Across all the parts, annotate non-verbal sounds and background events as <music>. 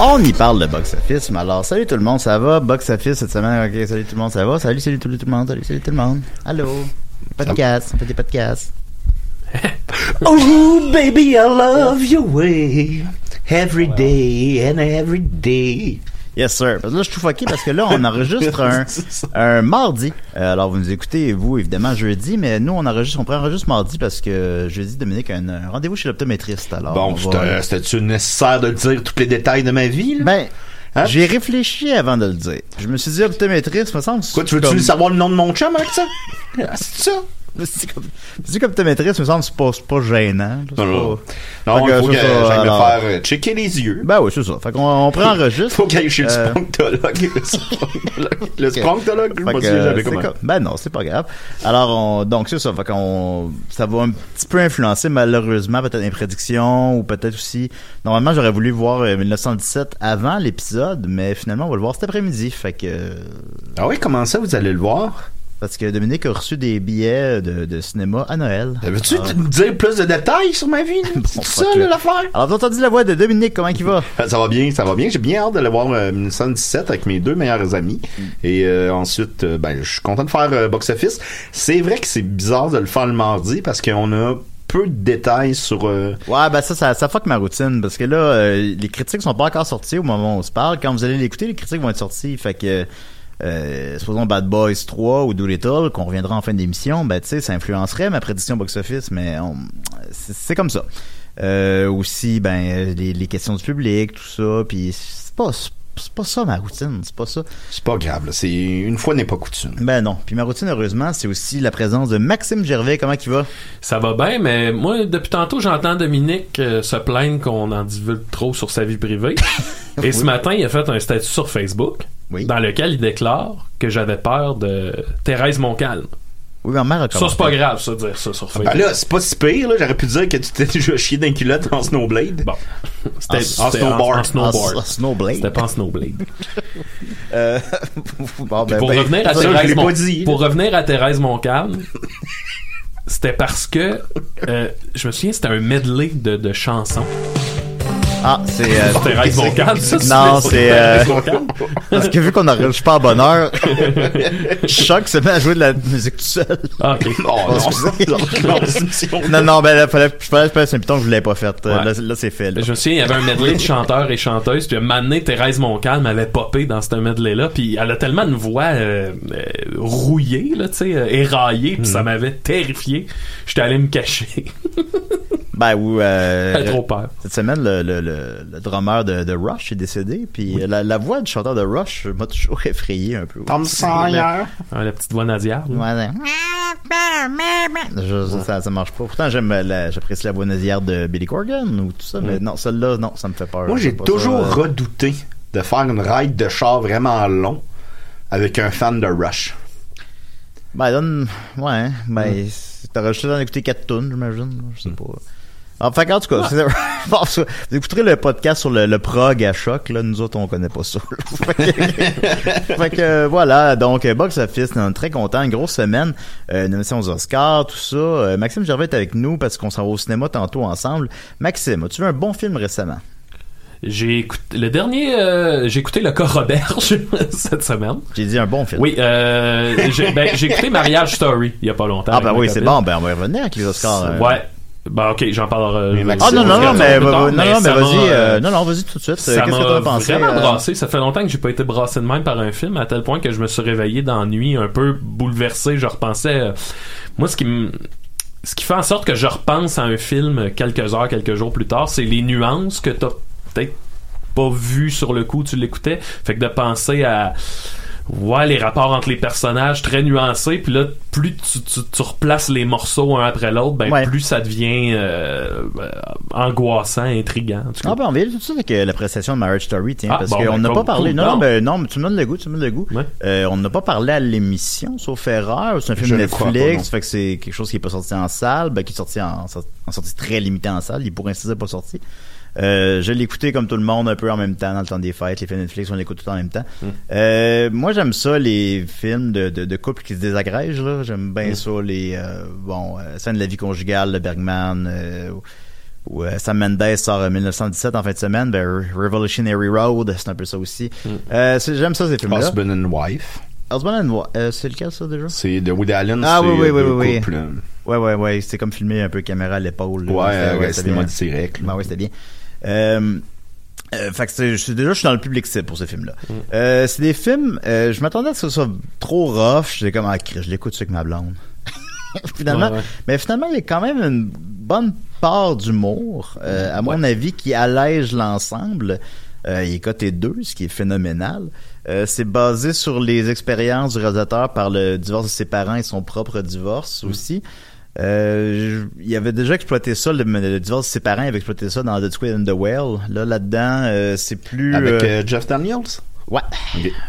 On y parle de box-office, mais alors, salut tout le monde, ça va? Box-office cette semaine, ok, salut tout le monde, ça va? Salut, salut tout, le monde, salut, salut tout le monde. Allô? Podcast, on fait des podcasts. <laughs> oh, baby, I love your way. Every day and every day. Yes, sir. Parce que là, je suis tout parce que là, on <laughs> enregistre un, un mardi. Euh, alors, vous nous écoutez, vous, évidemment, jeudi, mais nous, on enregistre, on prend enregistre mardi parce que jeudi, Dominique a un, un rendez-vous chez l'optométriste. Alors, on Bon, va- c'était-tu nécessaire de dire tous les détails de ma vie? là? Ben, Hein? j'ai réfléchi avant de le dire. Je me suis dit, optométriste, me semble. Quoi, tu veux-tu comme... savoir le nom de mon chum avec ça? <laughs> Ah, C'est ça? Je me suis dit, comme- je me semble, c'est pas, c'est pas gênant. c'est Non, non. il faut que c'est j'aille me faire euh, checker les yeux. Ben oui, c'est ça. Fait qu'on on prend enregistre. Faut qu'il aille chez le Euh, spronctologue. Le <laughs> spronctologue. Le je me jamais c'est comment. comme- Ben non, c'est pas grave. Alors, on, donc c'est ça. Fait qu'on, ça va un petit peu influencer malheureusement peut-être mes prédictions ou peut-être aussi. Normalement, j'aurais voulu voir euh, 1917 avant l'épisode, mais finalement, on va le voir cet après-midi. Fait que Ah oui, comment ça, vous allez le voir? Parce que Dominique a reçu des billets de, de cinéma à Noël. Veux-tu Ah. me dire plus de détails sur ma vie? <laughs> Bon, C'est ça, l'affaire? Alors, vous entendu la voix de Dominique, comment il va? <laughs> Ça va bien, ça va bien. J'ai bien hâte de le voir euh, 1917 avec mes deux meilleurs amis. Mm. Et euh, ensuite, euh, ben, je suis content de faire euh, Box Office. C'est vrai que c'est bizarre de le faire le mardi parce qu'on a peu de détails sur... euh, Ouais, ben ça, ça, ça fuck ma routine, parce que là, euh, les critiques sont pas encore sorties au moment où on se parle. Quand vous allez l'écouter, les critiques vont être sorties, fait que, euh, supposons Bad Boys 3 ou Doolittle, qu'on reviendra en fin d'émission, ben tu sais, ça influencerait ma prédiction box-office, mais c'est comme ça. Euh, aussi, ben, les, les questions du public, tout ça, puis c'est pas, c'est pas ça ma routine, c'est pas ça. c'est pas grave, là. C'est une fois n'est pas coutume. Ben non. Puis ma routine, heureusement, c'est aussi la présence de Maxime Gervais. Comment il va? Ça va bien, mais moi, depuis tantôt, j'entends Dominique euh, se plaindre qu'on en divulgue trop sur sa vie privée. <laughs> Et ce matin, il a fait un statut sur Facebook Oui. dans lequel il déclare que j'avais peur de Thérèse Montcalm. Oui, ma mère a Ça, c'est pas grave, ça, de dire ça sur Facebook. Ben là, c'est pas si pire, là. J'aurais pu dire que tu t'es déjà chié d'un culotte en snowblade. Bon. C'était En- en c'était snowboard. En, en Ah, snowboard. s- Snowblade. C'était pas en snowblade. <laughs> Euh, bon, ben, pour ben, revenir à Thérèse Mon- dit. pour revenir à Thérèse Montcalm, c'était parce que euh, je me souviens c'était un medley de, de chansons. Ah, c'est. euh, Thérèse c'est- Montcalm, ça, Non, c'est. Thérèse euh. Parce que vu qu'on n'enregistre pas à bonne heure, Choc se met à jouer de la musique tout seul. Ah, ok. Oh, non. excusez. Non. Non, non, ben là, fallait, fallait, fallait, c'est un piton que je l'avais pas fait. Euh, Ouais. Là, là, c'est fait. Là. Je me souviens, il y avait un medley de chanteurs et chanteuses, puis un moment donné, Thérèse Montcalm avait popé dans ce medley-là, puis elle a tellement une voix euh, rouillée, là, tu sais, euh, éraillée, puis Mm. ça m'avait terrifié. J'étais allé me cacher. <laughs> Ben, ou. Euh, J'avais trop peur. Cette semaine, le, le, le, le drummer de, de Rush est décédé, puis la, la voix du chanteur de Rush m'a toujours effrayé un peu. Tom Sawyer. Hein, la petite voix ouais. Je- ça, ça marche pas. Pourtant, j'aime la, j'apprécie la voix nasillarde de Billy Corgan ou tout ça, mais non, celle-là, non, ça me fait peur. Moi, j'ai toujours ça. redouté de faire une ride de char vraiment long avec un fan de Rush. Ben, donne. Ouais, ben, t'aurais juste d'en écouter 4 tonnes, j'imagine. Je sais pas. En fait, en tout cas, <laughs> vous écouterez le podcast sur le, le prog à choc, là. Nous autres, on connaît pas ça. <laughs> fait que, <laughs> fait que, voilà. Donc, Box Office, on est très content. Une grosse semaine. Euh, une émission aux Oscars, tout ça. Euh, Maxime Gervais est avec nous parce qu'on s'en va au cinéma tantôt ensemble. Maxime, as-tu vu un bon film récemment? J'ai écouté, le dernier, euh, j'ai écouté Le Corps Roberge <laughs> cette semaine. J'ai dit un bon film. Oui, euh, j'ai, ben, j'ai écouté Mariage Story il y a pas longtemps. Ah, ben oui, c'est bon. Ben, on va y revenir avec les Oscars. euh. Ouais. Bah ok, j'en parlerai. Euh, Ah non, non, non, mais, non, non, mais vas-y, euh, non, non, vas-y tout de suite. Ça m'a vraiment euh, brassé. Ça fait longtemps que j'ai pas été brassé de même par un film, à tel point que je me suis réveillé d'ennui, un peu bouleversé. Je repensais. euh, moi, ce qui me. Ce qui fait en sorte que je repense à un film quelques heures, quelques jours plus tard, c'est les nuances que t'as peut-être pas vues sur le coup, tu l'écoutais. Fait que de penser à ouais les rapports entre les personnages très nuancés puis là plus tu, tu, tu replaces les morceaux un après l'autre ben Ouais. plus ça devient euh, euh, angoissant intriguant en tout cas. Ah ben on vient tout de suite avec euh, l'appréciation de Marriage Story, tiens, Ah, parce bon, qu'on ben, n'a pas parlé. non, non, ben, non, mais tu me donnes le goût, tu me donnes le goût. Ouais. Euh, on n'a pas parlé à l'émission, sauf erreur. C'est un film Je Netflix, pas, fait que c'est quelque chose qui est pas sorti en salle, ben, qui est sorti en, en sortie très limitée en salle. Il pourrait ainsi dire pas sorti. Euh, je écouté comme tout le monde un peu en même temps dans le temps des fêtes. Les films Netflix, on l'écoute tout en même temps. Mm. Euh, moi, j'aime ça, les films de, de, de couples qui se désagrègent. Là. J'aime Mm. bien ça, les euh, bon, scènes de la vie conjugale de Bergman. Ou Sam Mendes sort en 1917 en fin de semaine, ben, Re- Revolutionary Road, c'est un peu ça aussi. Mm. Euh, c'est- J'aime ça ces films-là. Husband and Wife. Husband and Wife, c'est lequel ça déjà? C'est de Woody Allen. Ah, c'est oui, oui, oui, deux oui, oui. Ouais, ouais, ouais, c'était comme filmé un peu caméra à l'épaule. Ouais, C'était- ouais, c'était bien. direct. Ben ouais, c'était bien. Euh, euh, fait que c'est- je déjà je suis dans le public cible pour ces films-là. Mm. Euh, c'est des films, euh, je m'attendais à ce que ce soit trop rough. J'étais comme ah je l'écoute avec ma blonde. <laughs> finalement, Ouais, ouais. mais finalement il y a quand même une bonne part d'humour, euh, à mon avis, qui allège l'ensemble. Euh, il est coté 2, ce qui est phénoménal. Euh, c'est basé sur les expériences du réalisateur par le divorce de ses parents et son propre divorce aussi. Euh, il avait déjà exploité ça, le, le divorce de ses parents, il avait exploité ça dans The Squid and the Whale. Là, là-dedans, euh, c'est plus... Avec euh, euh, Jeff Daniels? Ouais.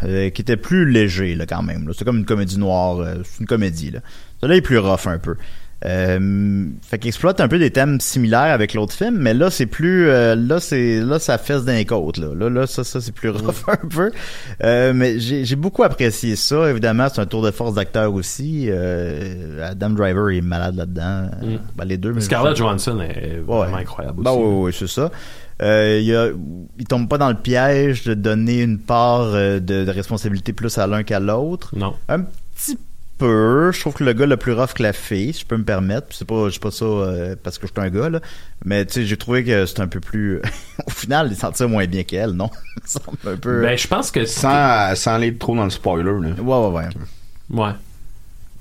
Euh, qui était plus léger, là, quand même. là. C'est comme une comédie noire. c'est une comédie, là. Celui-là est plus rough, un peu. Euh, fait qu'il exploite un peu des thèmes similaires avec l'autre film, mais là, c'est plus... euh, là, c'est là ça fesse d'un côte, là. Là, là ça, ça c'est plus <laughs> rough un peu. Euh, mais j'ai j'ai beaucoup apprécié ça. Évidemment, c'est un tour de force d'acteur aussi. Euh, Adam Driver est malade là-dedans. Mm. Ben, les deux. mais- Scarlett Johansson est vraiment Ouais. incroyable Ben aussi. oui, oui, c'est ça. Euh, il, y a, il tombe pas dans le piège de donner une part euh, de, de responsabilité plus à l'un qu'à l'autre. Non. Un petit peu. Je trouve que le gars le plus rough que la fille, si je peux me permettre. Puis C'est pas, je pas ça euh, parce que je suis un gars là, mais tu sais, j'ai trouvé que c'est un peu plus. <laughs> Au final, il sentait moins bien qu'elle, non? <laughs> Un peu. Ben, je pense que Sans, sans aller trop dans le spoiler. Là. Ouais, ouais, ouais. Ouais.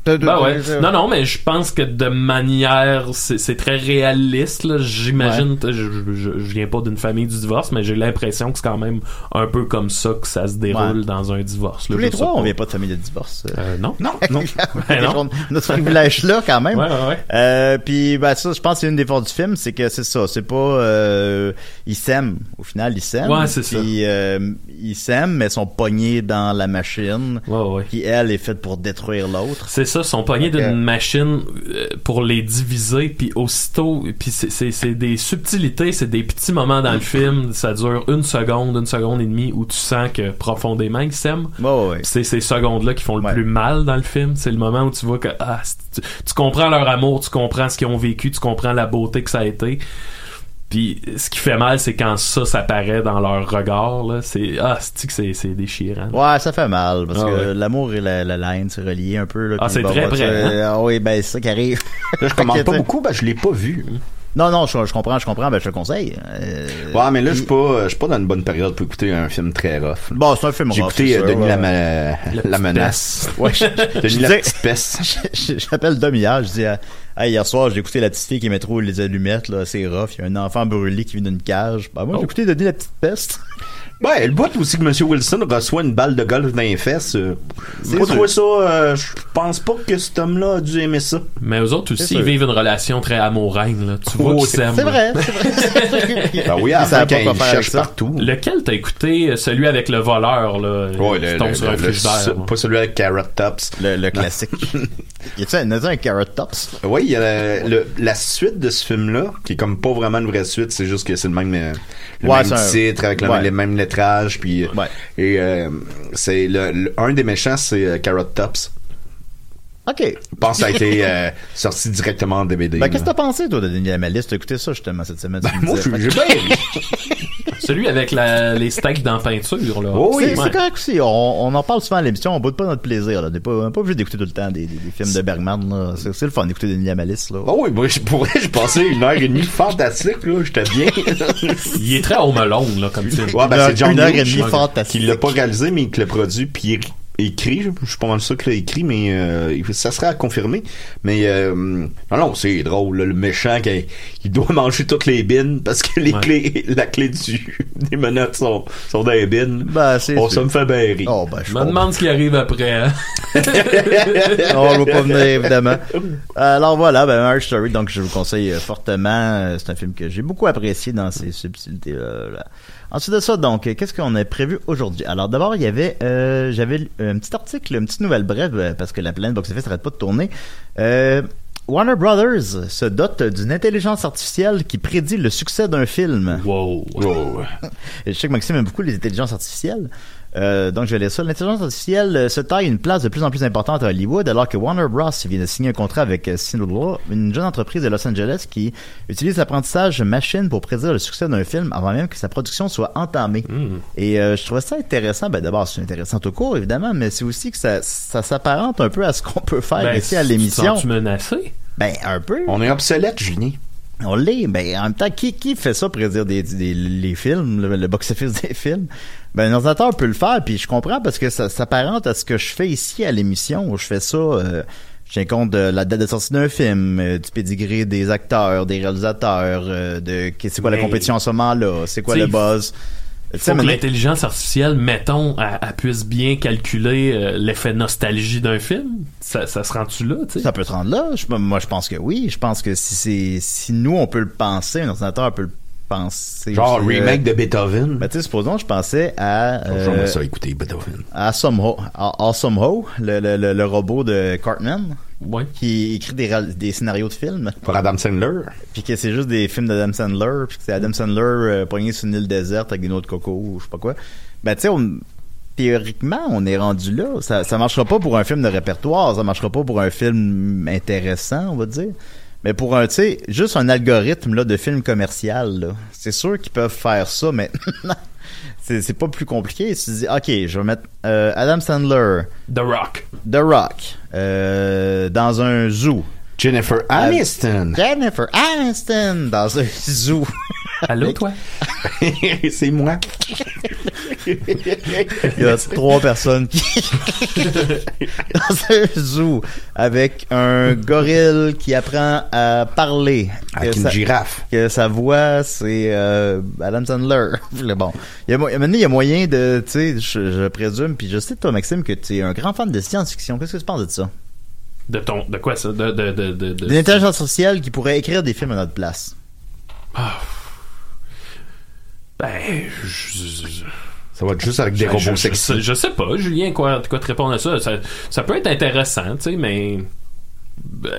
Ben ouais. Non, non, mais je pense que de manière, c'est très réaliste. là. J'imagine, je, je, je viens pas d'une famille du divorce, mais j'ai l'impression que c'est quand même un peu comme ça que ça se déroule Ouais. dans un divorce. là. Tous Je les trois, on vient pas de famille de divorce. Euh, non. Non, non. <laughs> Ben non. On a ce privilège-là quand même. Ouais, ouais, ouais. Euh, puis ben ça, je pense que c'est une des forces du film, c'est que c'est ça, c'est pas euh, ils s'aiment. Au final, ils s'aiment. Ouais, c'est ça. Puis euh, ils s'aiment, mais sont pognés dans la machine Ouais, ouais. qui elle est faite pour détruire l'autre. C'est ça, sont pognés que- d'une machine euh, pour les diviser, puis aussitôt, puis c'est- c'est c'est des subtilités, c'est des petits moments dans le film, ça dure une seconde, une seconde et demie, où tu sens que profondément ils s'aiment. Ouais, C'est ces secondes-là qui font le Ouais. plus mal dans le film. C'est le moment où tu vois que ah, tu, tu comprends leur amour, tu comprends ce qu'ils ont vécu, tu comprends la beauté que ça a été. Puis ce qui fait mal, c'est quand ça s'apparaît dans leur regard. Là. C'est ah, c'est que c'est c'est déchirant? Ouais, ça fait mal parce Ah que ouais. l'amour et la, la haine c'est relié un peu là. Ah, c'est bon, très bah, vrai, c'est- hein? Ah oui, ben c'est ça qui arrive. Là, je commande <laughs> pas beaucoup, ben je l'ai pas vu. Non, non, je, je comprends, je comprends, ben je te le conseille. Euh, Ouais, mais là, je suis pas, je suis pas dans une bonne période pour écouter un film très rough. Bon, c'est un film J'ai rough, écouté euh, sûr, Denis ouais. la, ma- la petite menace. Ouais, je- je Denis la petite peste. J'appelle Dom hier, je dis euh, Hey, hier soir j'ai écouté la petite fille qui met trop les allumettes là, c'est rough, il y a un enfant brûlé qui vit d'une cage. Bah moi Oh. j'ai écouté Denis la petite peste. <laughs> Ouais, le bout aussi que M. Wilson reçoit une balle de golf dans les fesses. Euh, sûr. trouvé ça, euh, je pense pas que cet homme-là a dû aimer ça. Mais eux autres aussi, ils vivent une relation très amour-reine. là. Tu vois Oh, qu'ils c'est- s'aiment. C'est vrai, c'est vrai. <laughs> Ben oui, à Ils savent quand pas quoi il faire avec cherche ça. partout. Lequel t'as écouté? euh, Celui avec le voleur, là, Ouais, qui le, tombe le- sur un le- le- pas celui avec Carrot Tops. Le, le classique. y a-tu un, un Carrot Tops? Oui, il y a la, le- la suite de ce film-là, qui est comme pas vraiment une vraie suite, c'est juste que c'est le même, euh, le Ouais, même titre, avec les mêmes puis, Ouais. et euh, c'est le, le- un des méchants, c'est euh, Carrot Tops. Ok. Je pense que ça a été euh, sorti directement en DVD. Ben, qu'est-ce que t'as pensé, toi, de Denis Lamalisse? T'as écouté ça, justement, cette semaine? me Moi, j'ai bien. <laughs> Celui avec la, les steaks dans peinture, là. Oh oui, C'est Ouais. correct aussi. On, on en parle souvent à l'émission. On boude pas notre plaisir. Là. On n'est pas, pas obligé d'écouter tout le temps des, des- des films de Bergman. là. C'est c'est le fun d'écouter Denis Lamalisse. Là. Oh oui, moi, je pourrais, j'ai passé une heure et demie fantastique, là. J'étais bien. <laughs> Il est très home alone, là, comme film. Ouais, ben, Une heure- c'est John une heure et demie fantastique. Qui l'a pas réalisé, mais qui l'a produit, puis écrit. Je je suis pas mal sûr qu'il l'a écrit, mais euh, ça serait à confirmer. Mais euh, non, non, c'est drôle. là, le méchant qui il doit manger toutes les bines parce que les Ouais. clés, <laughs> la clé du, des menottes sont, sont dans les bines. Ben, c'est oh, sûr. ça me fait bien rire. Oh, ben, je Je me demande ce qui arrive après. hein. <laughs> Non, on va pas venir, évidemment. Alors voilà, ben, Marriage Story, donc je vous conseille euh, fortement. Euh, C'est un film que j'ai beaucoup apprécié dans ses subtilités. euh, là. Ensuite de ça, donc, euh, qu'est-ce qu'on a prévu aujourd'hui? Alors d'abord, il y avait, euh, j'avais un petit article, une petite nouvelle brève, euh, parce que la pleine box-office n'arrête pas de tourner. Euh, Warner Brothers se dote d'une intelligence artificielle qui prédit le succès d'un film. Wow. Et <laughs> je sais que Maxime aime beaucoup les intelligences artificielles. Euh, donc, je vais lire ça. L'intelligence artificielle euh, se taille une place de plus en plus importante à Hollywood, alors que Warner Bros. vient de signer un contrat avec euh, Cinema, une jeune entreprise de Los Angeles qui utilise l'apprentissage machine pour prédire le succès d'un film avant même que sa production soit entamée. Et euh, je trouvais ça intéressant. Ben, d'abord, c'est intéressant tout court, évidemment, mais c'est aussi que ça, ça s'apparente un peu à ce qu'on peut faire Ben, ici à tu l'émission. te sens-tu menacé? Ben, un peu. On est obsolète, Julien. On l'est, mais en même temps, qui, qui fait ça prédire des, des- les films, le, le box-office des films? Ben, un ordinateur peut le faire, puis je comprends parce que ça s'apparente à ce que je fais ici à l'émission, où je fais ça, euh, je tiens compte de la date de sortie d'un film, euh, du pédigré des acteurs, des réalisateurs, euh, de c'est quoi la compétition en ce moment-là, c'est quoi T'sais, le buzz. Faut que l'intelligence artificielle, mettons, elle, elle puisse bien calculer euh, l'effet nostalgie d'un film. Ça, ça se rend-tu là, tu sais? Ça peut te rendre là. Je- moi, je pense que oui. Je pense que si c'est, si nous, on peut le penser, un ordinateur peut le Genre aussi, euh, remake de Beethoven? Ben, tu sais, supposons, je pensais à, euh, J'aimerais ça écouter Beethoven. à Awesome Ho, à Awesome Ho, le, le, le, le robot de Cartman, Ouais. qui écrit des, des scénarios de films, Pour Adam Sandler? puis que c'est juste des films d'Adam Sandler, puis que c'est Adam Sandler euh, pogné sur une île déserte avec des noix de coco, ou je sais pas quoi. Ben, tu sais, on- théoriquement, on est rendu là. Ça, ça marchera pas pour un film de répertoire, ça marchera pas pour un film intéressant, on va dire. Mais pour un, tu sais, juste un algorithme là, de film commercial, là, c'est sûr qu'ils peuvent faire ça, mais <laughs> c'est c'est pas plus compliqué. Tu dis, OK, je vais mettre euh, Adam Sandler, The Rock. The Rock, euh, dans un zoo. Jennifer Aniston. Jennifer Aniston dans un <laughs> zoo. Allô, toi? <laughs> c'est moi. Il y a trois personnes qui <laughs> dans un zoo avec un gorille qui apprend à parler. Avec Que une sa- girafe. que sa voix c'est euh, Adam Sandler. <laughs> Le bon, il y a mo- maintenant il y a moyen de, tu sais, je, je présume, puis je sais toi Maxime que tu es un grand fan de science-fiction. Qu'est-ce que tu penses de ça? De ton, de quoi ça? De, de, de, de, de- D'une intelligence artificielle qui pourrait écrire des films à notre place. Ben, je, Ça va être juste avec des je- robots je- je sexy. sais- Je sais pas, Julien, quoi, quoi te répondre à ça. Ça, ça peut être intéressant, tu sais, mais. ben,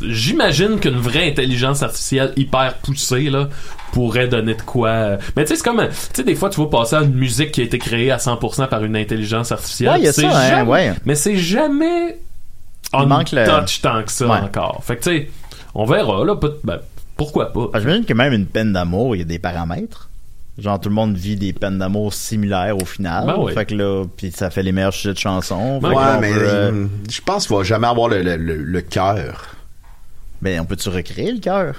J'imagine qu'une vraie intelligence artificielle hyper poussée là pourrait donner de quoi. Mais tu sais c'est comme tu sais des fois tu vas passer à une musique qui a été créée à 100% par une intelligence artificielle. Ouais, il y a ça, hein, ouais. Mais c'est jamais Il on manque le- touch tant que ça Ouais. encore. Fait que tu sais on verra là peut- ben, pourquoi pas? Ah, J'imagine que même une peine d'amour, il y a des paramètres. Genre tout le monde vit des peines d'amour similaires au final. Ben oui. Fait que là, puis ça fait les meilleurs sujets de chansons. Fait Ouais, là, mais euh, euh, je pense qu'il va jamais avoir le, le, le, le cœur. ben on peut-tu recréer le cœur?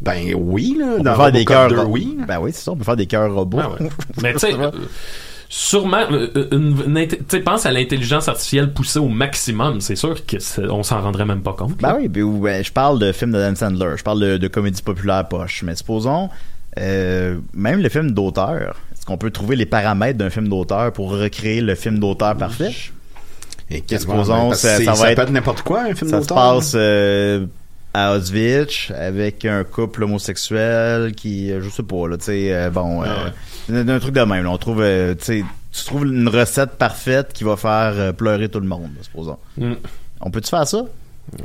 Ben oui, là. On dans peut faire des cœurs 2, ro- oui. Ben oui, c'est ça, on peut faire des cœurs robots. Ouais. Mais tu sais, <laughs> sûrement, euh, une, une inté- tu sais, pense à l'intelligence artificielle poussée au maximum. C'est sûr qu'on s'en rendrait même pas compte. Ben oui, ben, ben, je parle de films d'Adam Sandler, je parle de, de comédie populaire poche. Mais supposons, euh, même le film d'auteur, est-ce qu'on peut trouver les paramètres d'un film d'auteur pour recréer le film d'auteur parfait? Et supposons, ben, ça- ça va ça être- peut être n'importe quoi, un film Ça se d'auteur. passe euh, à Auschwitz avec un couple homosexuel qui, euh, je sais pas, là, tu sais, euh, bon, euh, d'un- d'un truc de même. là. on trouve, euh, tu sais, tu trouves une recette parfaite qui va faire euh, pleurer tout le monde, là, supposons. Mm. On peut-tu faire ça?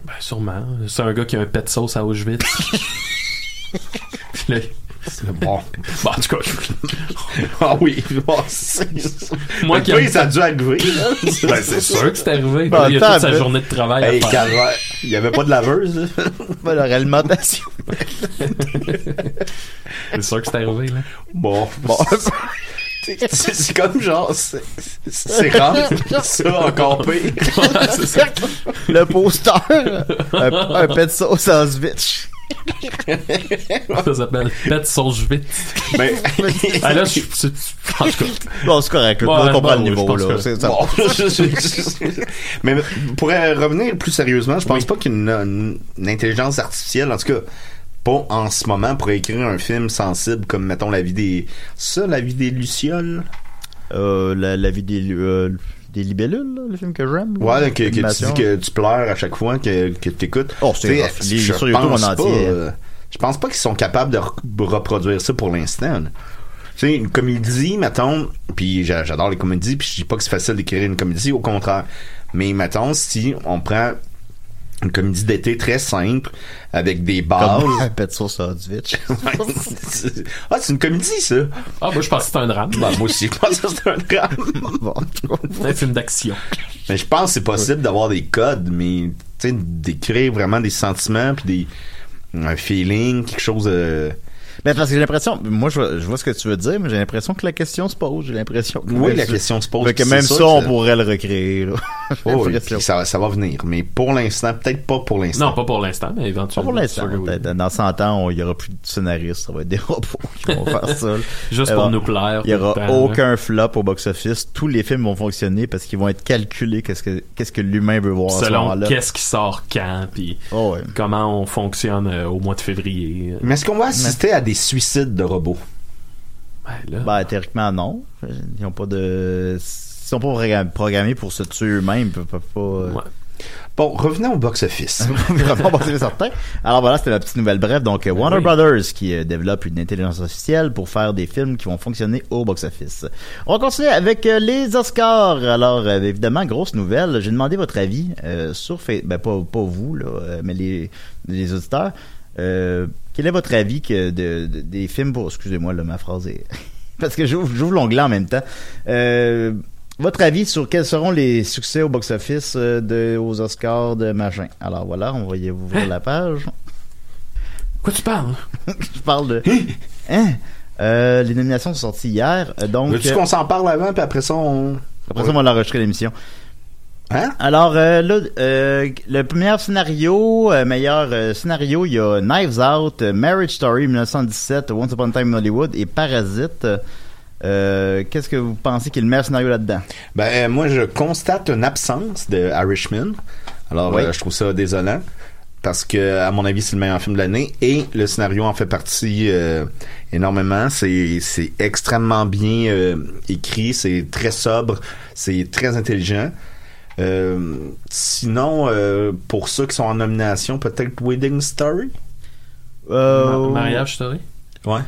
Ben, sûrement. C'est un gars qui a un pet de sauce à Auschwitz. <laughs> Bon. Bon, en tout cas, <laughs> Ah oui. Bon, c'est- Moi qui aime- ça a dû arriver. <laughs> là. ben, c'est sûr que c'est arrivé. Ben, il y a toute sa journée de travail Hey, à faire. Carla, il y avait pas de laveuse. là. <laughs> Ben, leur alimentation. C'est sûr que c'est arrivé, là. Bon. Bon. C'est c'est comme genre, c'est c'est rare, <laughs> ça encore pire. le poster. un, un pet de sauce en Switch. Ça s'appelle Pet Sauce-Vite. Ben, Ah là, je, c'est- en tout cas, Bon, c'est correct. Ouais, monde comprend bon, le oui, je niveau, là. que- C'est ça. bon, je- je- je- mais pour revenir plus sérieusement, je pense pas qu'une une, une intelligence artificielle, en tout cas, pas en ce moment, pourrait écrire un film sensible comme, mettons, la vie des... Ça, la vie des Lucioles? Euh, la, la vie des, euh, des libellules, là, le film que j'aime. Ouais, que, que tu dis que tu pleures à chaque fois que, que tu écoutes. Oh, c'est est sur YouTube en entier. je pense pas qu'ils sont capables de re- reproduire ça pour l'instant. Tu sais, une comédie, mettons, puis j'a- j'adore les comédies, puis je dis pas que c'est facile d'écrire une comédie, au contraire. Mais mettons, si on prend une comédie d'été très simple, avec des bases... Comme sauce <laughs> ah, c'est une comédie, ça! ah, moi, je pense que c'est un drame. Ben, moi aussi, je pense que c'est un drame. <laughs> bon. C'est un film d'action. Mais je pense que c'est possible d'avoir des codes, mais tu sais, d'écrire vraiment des sentiments puis des un feeling, quelque chose de. Ben, parce que j'ai l'impression, moi, je vois, je vois ce que tu veux dire, mais j'ai l'impression que la question se pose. J'ai l'impression que. Oui, la question se pose. Fait que même ça, on pourrait le recréer, <laughs> Oh, ça, ça va venir. Mais pour l'instant, peut-être pas pour l'instant. Non, pas pour l'instant, mais Pas éventuellement. pour l'instant. oui. peut-être. Dans 100 ans, il y aura plus de scénaristes. Ça va être des <laughs> robots qui vont faire ça. Juste Euh, pour nous plaire. Il y aura temps, là. aucun flop au box-office. Tous les films vont fonctionner parce qu'ils vont être calculés qu'est-ce que, qu'est-ce que l'humain veut voir à ce Selon qu'est-ce qui sort quand, puis Oh, ouais. comment on fonctionne euh, au mois de février. Mais est-ce qu'on va assister à des suicides de robots? Ben, là, Ben, théoriquement, non. Ils ont pas de, ils sont pas programmés- programmés pour se tuer eux-mêmes. Ils peuvent peuvent pas, euh, Ouais. Bon, revenons au box-office. <laughs> Certain. Alors voilà, c'était la petite nouvelle bref. Donc, euh, Warner oui. Brothers qui euh, développe une intelligence artificielle pour faire des films qui vont fonctionner au box-office. On va continuer avec euh, les Oscars. Alors, euh, évidemment, grosse nouvelle. J'ai demandé votre avis euh, sur Facebook. Ben, pas, pas vous, là, mais les, les auditeurs. Euh, quel est votre avis que de, de- des films pour... Excusez-moi, là, ma phrase est... <laughs> Parce que j'ouvre l'onglet en même temps. Euh, votre avis sur quels seront les succès au box-office euh, de, aux Oscars de machin? Alors voilà, on va y ouvrir la page. Quoi tu parles? <laughs> Je parle de... Hein? Euh, les nominations sont sorties hier, donc... Veux-tu qu'on s'en parle avant, puis après ça, on. après ça, on va l'enregistrer l'émission. Hein? Alors euh, là, euh, le premier scénario, euh, meilleur euh, scénario, il y a Knives Out, euh, Marriage Story 1917, Once Upon a Time in Hollywood et Parasite. Euh, Qu'est-ce que vous pensez qui est le meilleur scénario là-dedans? Ben, moi, je constate une absence de Irishman. Alors, Oui. je trouve ça désolant. Parce que, à mon avis, c'est le meilleur film de l'année. Et le scénario en fait partie euh, énormément. C'est c'est extrêmement bien euh, écrit. C'est très sobre. C'est très intelligent. Euh, sinon, euh, pour ceux qui sont en nomination, peut-être Wedding Story? Euh, Ma- Mariage Story? Ouais.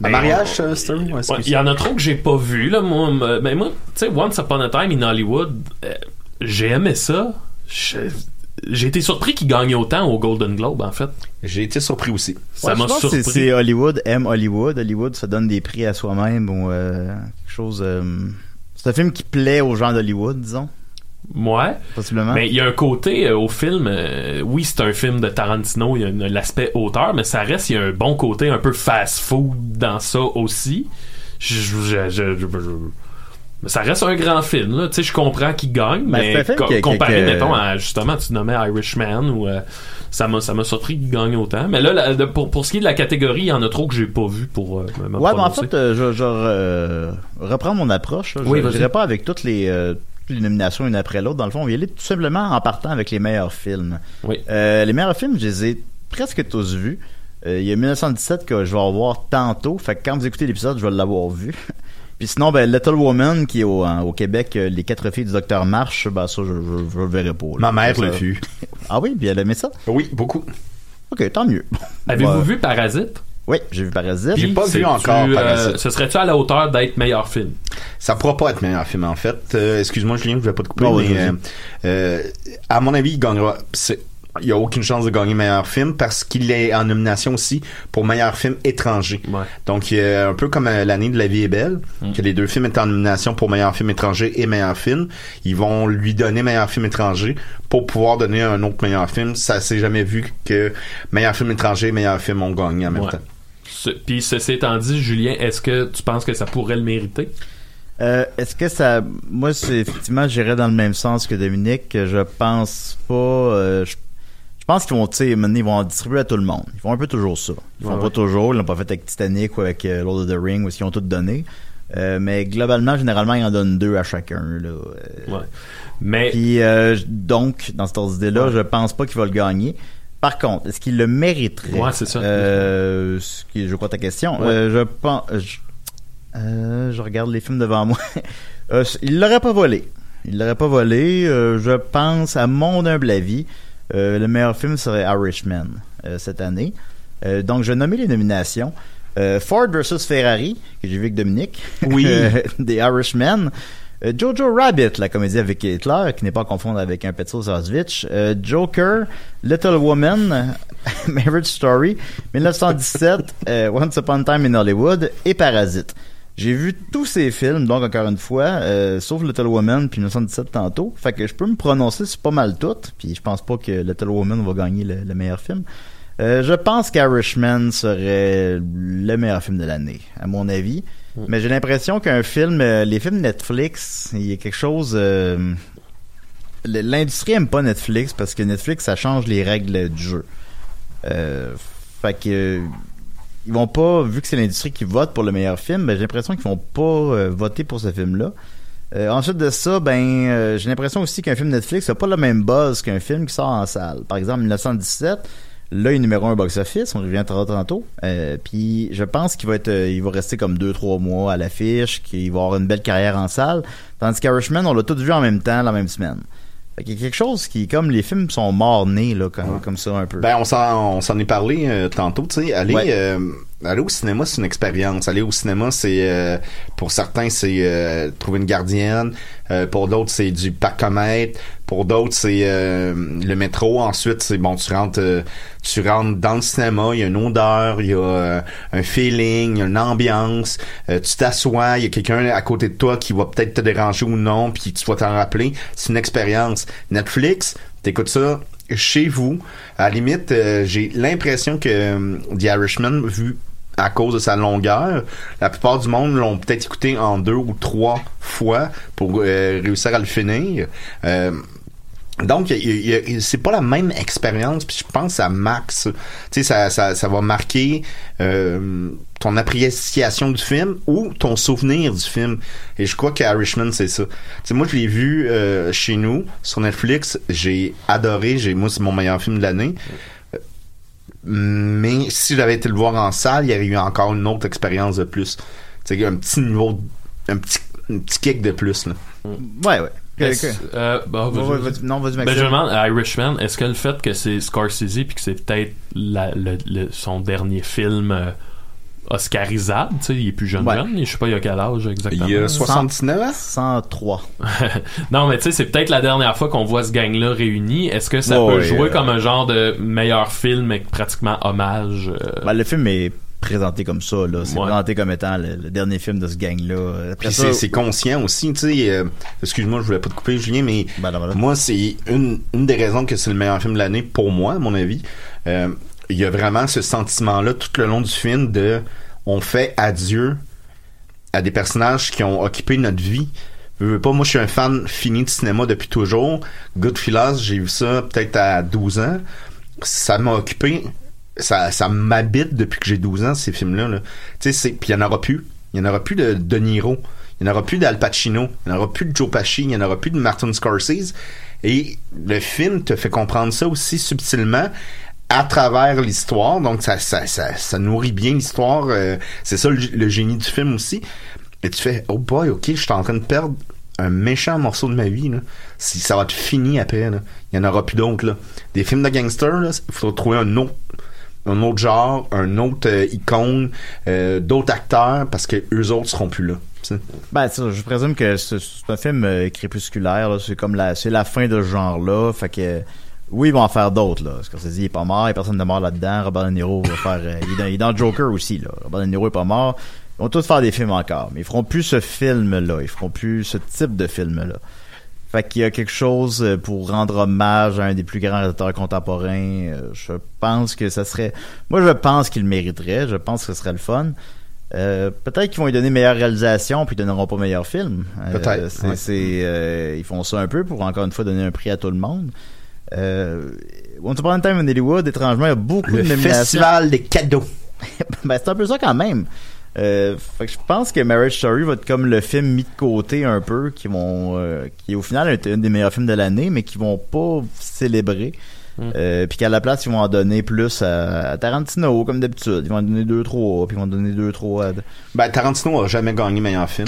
Ben, mariage euh, Story. Ouais, Ouais, excuse. Il y en a trop que j'ai pas vu, là. Moi, me- ben, moi tu sais, Once Upon a Time in Hollywood, euh, j'ai aimé ça. J'ai été surpris qu'il gagne autant au Golden Globe, en fait. J'ai été surpris aussi. Ça Ouais, m'a surpris. C'est Hollywood, aime Hollywood. Hollywood, ça donne des prix à soi-même ou euh, quelque chose. euh, c'est un film qui plaît aux gens d'Hollywood, disons, Ouais. possiblement. Mais il y a un côté euh, au film, euh, oui, c'est un film de Tarantino, il y a l'aspect auteur, mais ça reste, il y a un bon côté un peu fast-food dans ça aussi. Je, je- je- je- je- mais ça reste un grand film, là. Tu sais, je comprends qu'il gagne, Ben, mais co- comparé, mettons, à, justement, tu nommais Irishman ou, euh, ça m'a, ça m'a surpris qu'il gagne autant. Mais là, la- de- pour, pour ce qui est de la catégorie, il y en a trop que j'ai pas vu pour, euh, me Ouais, mais en prononcer. fait, euh, je, je reprends mon approche. là. Je Oui, dirais pas avec toutes les, les nominations une après l'autre. Dans le fond, on va y aller tout simplement en partant avec les meilleurs films. Oui. Euh, les meilleurs films, je les ai presque tous vus. Euh, il y a 1917 que je vais revoir tantôt. Fait que quand vous écoutez l'épisode, je vais l'avoir vu. <laughs> Puis sinon, ben, Little Woman, qui est au, en- au Québec, euh, Les quatre filles du docteur March, ben, ça, je, je, je le verrai pas. là. Ma mère Ça, l'a ça- vu. <laughs> Ah oui, puis elle aimait ça? Oui, beaucoup. Ok, tant mieux. Avez-vous vu Parasite? Oui, j'ai vu Parasite. J'ai pas vu encore euh, Parasite. ce serait-tu à la hauteur d'être meilleur film? Ça pourra pas être meilleur film en fait. Euh, Excuse-moi Julien, je vais pas te couper. Non, mais, euh, euh, à mon avis, il gagnera. Il a aucune chance de gagner meilleur film parce qu'il est en nomination aussi pour meilleur film étranger. Ouais. Donc, il y a un peu comme euh, l'année de La vie est belle, Mm. que les deux films étaient en nomination pour meilleur film étranger et meilleur film. Ils vont lui donner meilleur film étranger pour pouvoir donner un autre meilleur film. Ça s'est jamais vu que meilleur film étranger et meilleur film ont gagné en même Ouais. temps. Ce- Puis ceci étant dit, Julien, est-ce que tu penses que ça pourrait le mériter? Euh, Est-ce que ça... Moi, c'est effectivement, j'irais dans le même sens que Dominique. que Je pense pas... euh, je, je pense qu'ils vont, tu sais, maintenant, ils vont en distribuer à tout le monde. Ils font un peu toujours ça. Ils font Ouais, pas ouais. toujours. Ils l'ont pas fait avec Titanic ou avec euh, Lord of the Ring, où ils ont tout donné. Euh, mais globalement, généralement, ils en donnent deux à chacun. Là. Euh, Ouais. Mais Puis euh, donc, dans cette ordre d'idée-là, Ouais. je pense pas qu'il va le gagner. Par contre, est-ce qu'il le mériterait? Ouais, c'est ça. Euh, ce qui est, je crois, ta question. Ouais. Euh, je pense. Je, euh, je regarde les films devant moi. <laughs> Il l'aurait pas volé. Il l'aurait pas volé. Je pense, à mon humble avis, le meilleur film serait Irishman cette année. Donc, je vais nommer les nominations. Ford versus Ferrari, que j'ai vu avec Dominique. Oui. <laughs> des Irishman. Euh, Jojo Rabbit, la comédie avec Hitler, qui n'est pas à confondre avec un Petros Auschwitz. Euh, Joker, Little Woman, <laughs> Marriage Story, 1917, euh, Once Upon a Time in Hollywood et Parasite. J'ai vu tous ces films, donc encore une fois, sauf Little Woman puis 1917 tantôt. Fait que je peux me prononcer sur pas mal toutes, puis je pense pas que Little Woman va gagner le, le meilleur film. Je pense qu'Irishman serait le meilleur film de l'année, à mon avis. Mais j'ai l'impression qu'un film, euh, les films Netflix, il y a quelque chose. euh, L'industrie aime pas Netflix parce que Netflix ça change les règles du jeu. Euh, fait que ils vont pas, vu que c'est l'industrie qui vote pour le meilleur film, ben, j'ai l'impression qu'ils vont pas voter pour ce film-là. Ensuite de ça, ben j'ai l'impression aussi qu'un film Netflix n'a pas le même buzz qu'un film qui sort en salle. Par exemple, 1917, là, il est numéro un box-office, on revient tantôt. Euh, puis je pense qu'il va être, euh, il va rester comme deux trois mois à l'affiche, qu'il va avoir une belle carrière en salle. Tandis qu'Irishman, on l'a tous vu en même temps, la même semaine. Fait qu'il y a quelque chose qui, comme les films sont morts-nés, là, comme, comme ça un peu. Ben, on s'en, on s'en est parlé euh, tantôt, tu sais. Aller, Ouais. Aller au cinéma, c'est une expérience. Aller au cinéma, c'est euh, pour certains, c'est euh, trouver une gardienne. Euh, pour d'autres, c'est du parcomètre. Pour d'autres, c'est euh, le métro. Ensuite, c'est bon, tu rentres, euh, tu rentres dans le cinéma. Il y a une odeur, il y a euh, un feeling, il y a une ambiance. Tu t'assois, il y a quelqu'un à côté de toi qui va peut-être te déranger ou non, puis tu vas t'en rappeler. C'est une expérience. Netflix, t'écoutes ça chez vous. À la limite, j'ai l'impression que The Irishman, vu à cause de sa longueur, la plupart du monde l'ont peut-être écouté en deux ou trois fois pour euh, réussir à le finir. Euh, donc, c'est pas la même expérience, puis je pense à Max. Tu sais, ça, ça, ça va marquer euh, ton appréciation du film ou ton souvenir du film. Et je crois qu'Irishman, c'est ça. Tu sais, moi, je l'ai vu euh, chez nous, sur Netflix. J'ai adoré. J'ai, moi, c'est mon meilleur film de l'année. Mais si j'avais été le voir en salle, il y aurait eu encore une autre expérience de plus. Tu sais, un petit niveau, un petit, un petit kick de plus, là. ouais, ouais. Que- euh, bah, Ouais, ouais, non, vas-y, Ben, je me demande, à Irishman, est-ce que le fait que c'est Scorsese puis que c'est peut-être la- le- le- son dernier film euh, oscarisable, tu sais, il est plus jeune Ouais. jeune, je sais pas il a quel âge exactement? Il y a 79 ans? 103. non, mais tu sais, c'est peut-être la dernière fois qu'on voit ce gang-là réuni. Est-ce que ça Ouais, peut ouais, jouer euh, comme un genre de meilleur film avec pratiquement hommage euh, Ben, le film est présenté comme ça, là. C'est Ouais. présenté comme étant le, le dernier film de ce gang-là. Après Puis ça- c'est, c'est conscient aussi, tu sais. euh, excuse-moi, je voulais pas te couper, Julien, mais Ben, non, ben, non. moi, c'est une, une des raisons que c'est le meilleur film de l'année pour moi, à mon avis. Euh, Il y a vraiment ce sentiment-là tout le long du film de on fait adieu à des personnages qui ont occupé notre vie. Je veux pas, moi, je suis un fan fini de cinéma depuis toujours. Goodfellas, j'ai vu ça peut-être à 12 ans. Ça m'a occupé. Ça, ça m'habite depuis que j'ai 12 ans, ces films-là. là. Tu sais, puis il y en aura plus. Il y en aura plus de De Niro. Il n'y en aura plus d'Al Pacino. Il n'y en aura plus de Joe Pesci. Il n'y en aura plus de Martin Scorsese. Et le film te fait comprendre ça aussi subtilement à travers l'histoire. Donc, ça, ça, ça, ça nourrit bien l'histoire. euh, c'est ça le, génie du film aussi. Et tu fais, oh boy, ok, je suis en train de perdre un méchant morceau de ma vie. Là. Si ça va être fini après, là. il n'y en aura plus d'autres. là. Des films de gangsters, il faut trouver un autre un autre genre, un autre euh, icône, euh, d'autres acteurs, parce que eux autres seront plus là. tu sais. Ben, je présume que c'est un film euh, crépusculaire. C'est comme la, c'est la fin de ce genre-là. Fait que Oui, ils vont en faire d'autres, là. Parce qu'on s'est dit, il est pas mort, il y a personne de mort là-dedans. Robert De Niro va faire, euh, il, est dans, il est dans Joker aussi, là. Robert De Niro est pas mort. Ils vont tous faire des films encore. Mais ils feront plus ce film-là. Ils feront plus ce type de film-là. Fait qu'il y a quelque chose euh, pour rendre hommage à un des plus grands réalisateurs contemporains. Euh, Je pense que ça serait, moi, je pense qu'il le mériterait. Je pense que ce serait le fun. Euh, peut-être qu'ils vont lui donner meilleure réalisation puis ils donneront pas meilleur film. Euh, Peut-être, c'est, ouais. c'est, euh, ils font ça un peu pour encore une fois donner un prix à tout le monde. Euh, Once Upon a Time in Hollywood, étrangement, il y a beaucoup Le de nominations. festival des cadeaux. <laughs> ben, c'est un peu ça quand même. Euh, fait que je pense que Marriage Story va être comme le film mis de côté un peu, qui vont, euh, qui au final est un des meilleurs films de l'année, mais qui vont pas célébrer. Euh, puis qu'à la place, ils vont en donner plus à, à Tarantino, comme d'habitude. Ils vont en donner deux, trois, puis ils vont en donner deux, trois. à- Ben, Tarantino a jamais gagné meilleur film.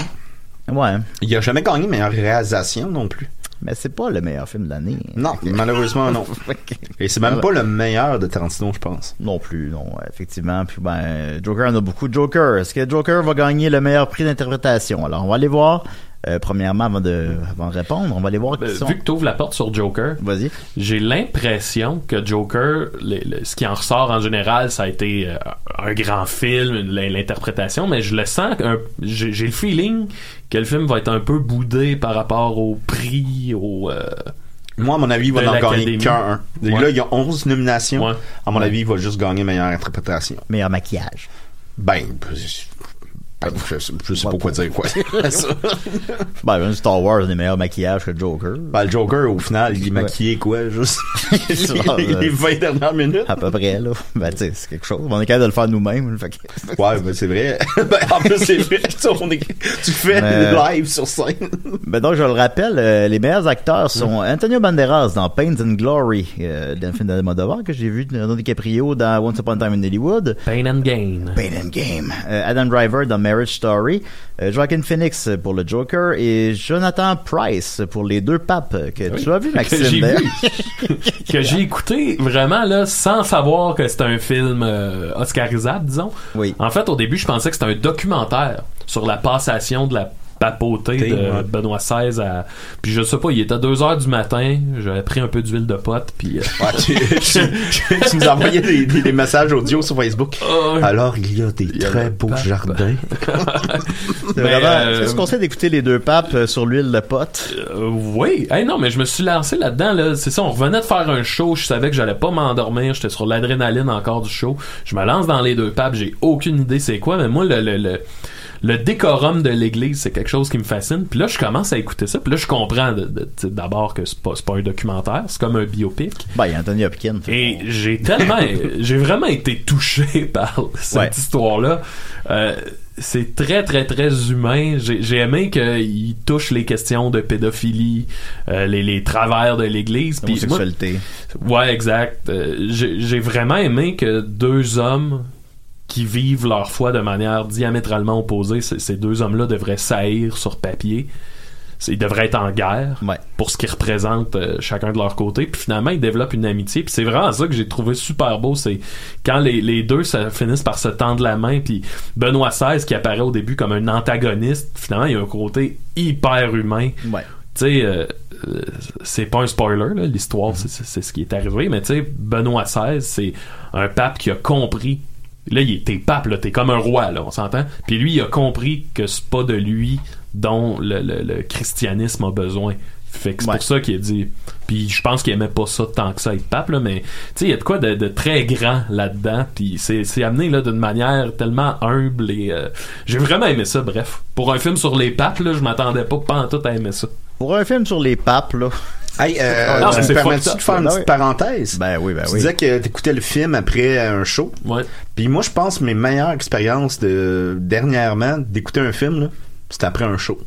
Ouais. Il a jamais gagné meilleure réalisation non plus. Mais c'est pas le meilleur film de l'année. Non, <laughs> malheureusement non. <laughs> Et c'est même pas le meilleur de Tarantino, je pense. Non plus, non, effectivement. Puis ben, Joker en a beaucoup. Joker, est-ce que Joker va gagner le meilleur prix d'interprétation? Alors, on va aller voir. Euh, premièrement, avant de, avant de répondre, on va aller voir qui Euh, sont. vu que tu ouvres la porte sur Joker, Vas-y. j'ai l'impression que Joker, le- le- ce qui en ressort en général, ça a été euh, un grand film, l'interprétation, mais je le sens, un- j'ai j'ai le feeling que le film va être un peu boudé par rapport au prix, au... euh, Moi, à mon avis, il va De en gagner qu'un. un. Ouais. Là, il y a 11 nominations. Ouais. À mon avis, il va juste gagner meilleure interprétation. Meilleur maquillage. Ben, ben, je, je sais pas quoi dire, quoi. <laughs> Ça. Ben, Star Wars a des meilleurs maquillages que Joker. ben, le Joker, au final, il est maquillé, quoi, juste. <laughs> Les 20 <laughs> dernières minutes. À peu près, là. Ben, tu sais, c'est quelque chose. On est capable de le faire nous-mêmes. Que- Ouais, ben, c'est vrai. ben, en plus, c'est vrai. Tu, on est- tu fais Mais- live sur scène. Ben donc, je le rappelle, euh, les meilleurs acteurs sont Antonio Banderas dans Pains and Glory, euh, d'un film d'Almodovar que j'ai vu, Leonardo DiCaprio dans Once Upon a Time in Hollywood, Pain and Gain. Pain and Game, euh, Adam Driver dans Marriage Story, euh, Joaquin Phoenix pour le Joker et Jonathan Price pour les deux papes que tu as vu, <laughs> que Maxime. j'ai d'ailleurs. vu, <laughs> que j'ai écouté vraiment là sans savoir que c'était un film euh, oscarisable disons. Oui. En fait, au début, je pensais que c'était un documentaire sur la passation de la papauté de Ouais. Benoît XVI à puis je sais pas, il était 2 heures du matin, j'avais pris un peu d'huile de pote puis euh, Ouais, tu, tu- tu nous envoyais des, des- des messages audio sur Facebook. Oh, ouais. Alors, il y a des y très beaux pape. jardins. <laughs> Vraiment, euh, est-ce qu'on se fait d'écouter les deux papes euh, sur l'huile de pote? Euh, oui. Hey, non, mais je me suis lancé là-dedans. Là. C'est ça, on revenait de faire un show. Je savais que j'allais pas m'endormir. J'étais sur l'adrénaline encore du show. Je me lance dans les deux papes. J'ai aucune idée c'est quoi, mais moi, le, le, le, le décorum de l'église, c'est quelque chose qui me fascine. Puis là, je commence à écouter ça. Puis là, je comprends d'abord que c'est pas, pas un documentaire. C'est comme un biopic. Ben, il y a Anthony Hopkins. Et j'ai tellement, <laughs> j'ai vraiment été touché par cette Ouais. histoire-là. Euh, c'est très, très, très humain. J'ai j'ai aimé qu'il touche les questions de pédophilie, euh, les, les travers de l'Église. Moi- Homosexualité. Ouais, exact. Euh, J'ai j'ai vraiment aimé que deux hommes qui vivent leur foi de manière diamétralement opposée, ces deux hommes-là devraient saillir sur papier. Ils devraient être en guerre Ouais. pour ce qu'ils représentent euh, chacun de leur côté. Puis finalement, ils développent une amitié. Puis c'est vraiment ça que j'ai trouvé super beau. C'est quand les, les deux ça, finissent par se tendre la main. Puis Benoît XVI, qui apparaît au début comme un antagoniste, finalement, il y a un côté hyper humain Ouais. tu sais, euh, euh, c'est pas un spoiler, là, l'histoire, c'est ce qui est arrivé, mais tu sais, Benoît XVI, c'est un pape qui a compris. Là, il est- t'es pape, là, t'es comme un roi, là, on s'entend? Puis lui, il a compris que c'est pas de lui dont le, le- le christianisme a besoin. Fait que c'est Ouais. pour ça qu'il a dit. Puis je pense qu'il aimait pas ça tant que ça être pape, là, mais tu sais, il y a de quoi de, de très grand là-dedans. Puis c'est c'est amené là d'une manière tellement humble et euh, j'ai vraiment aimé ça. Bref, pour un film sur les papes, là, je m'attendais pas pas en tout à aimer ça. Pour un film sur les papes, là. Hey, euh, Non, mais me permets-tu fucked de faire une là, petite oui. parenthèse? Ben oui, ben tu oui. disais que t'écoutais le film après un show. Ouais. Puis moi, je pense que mes meilleures expériences de dernièrement d'écouter un film, là, c'était après un show.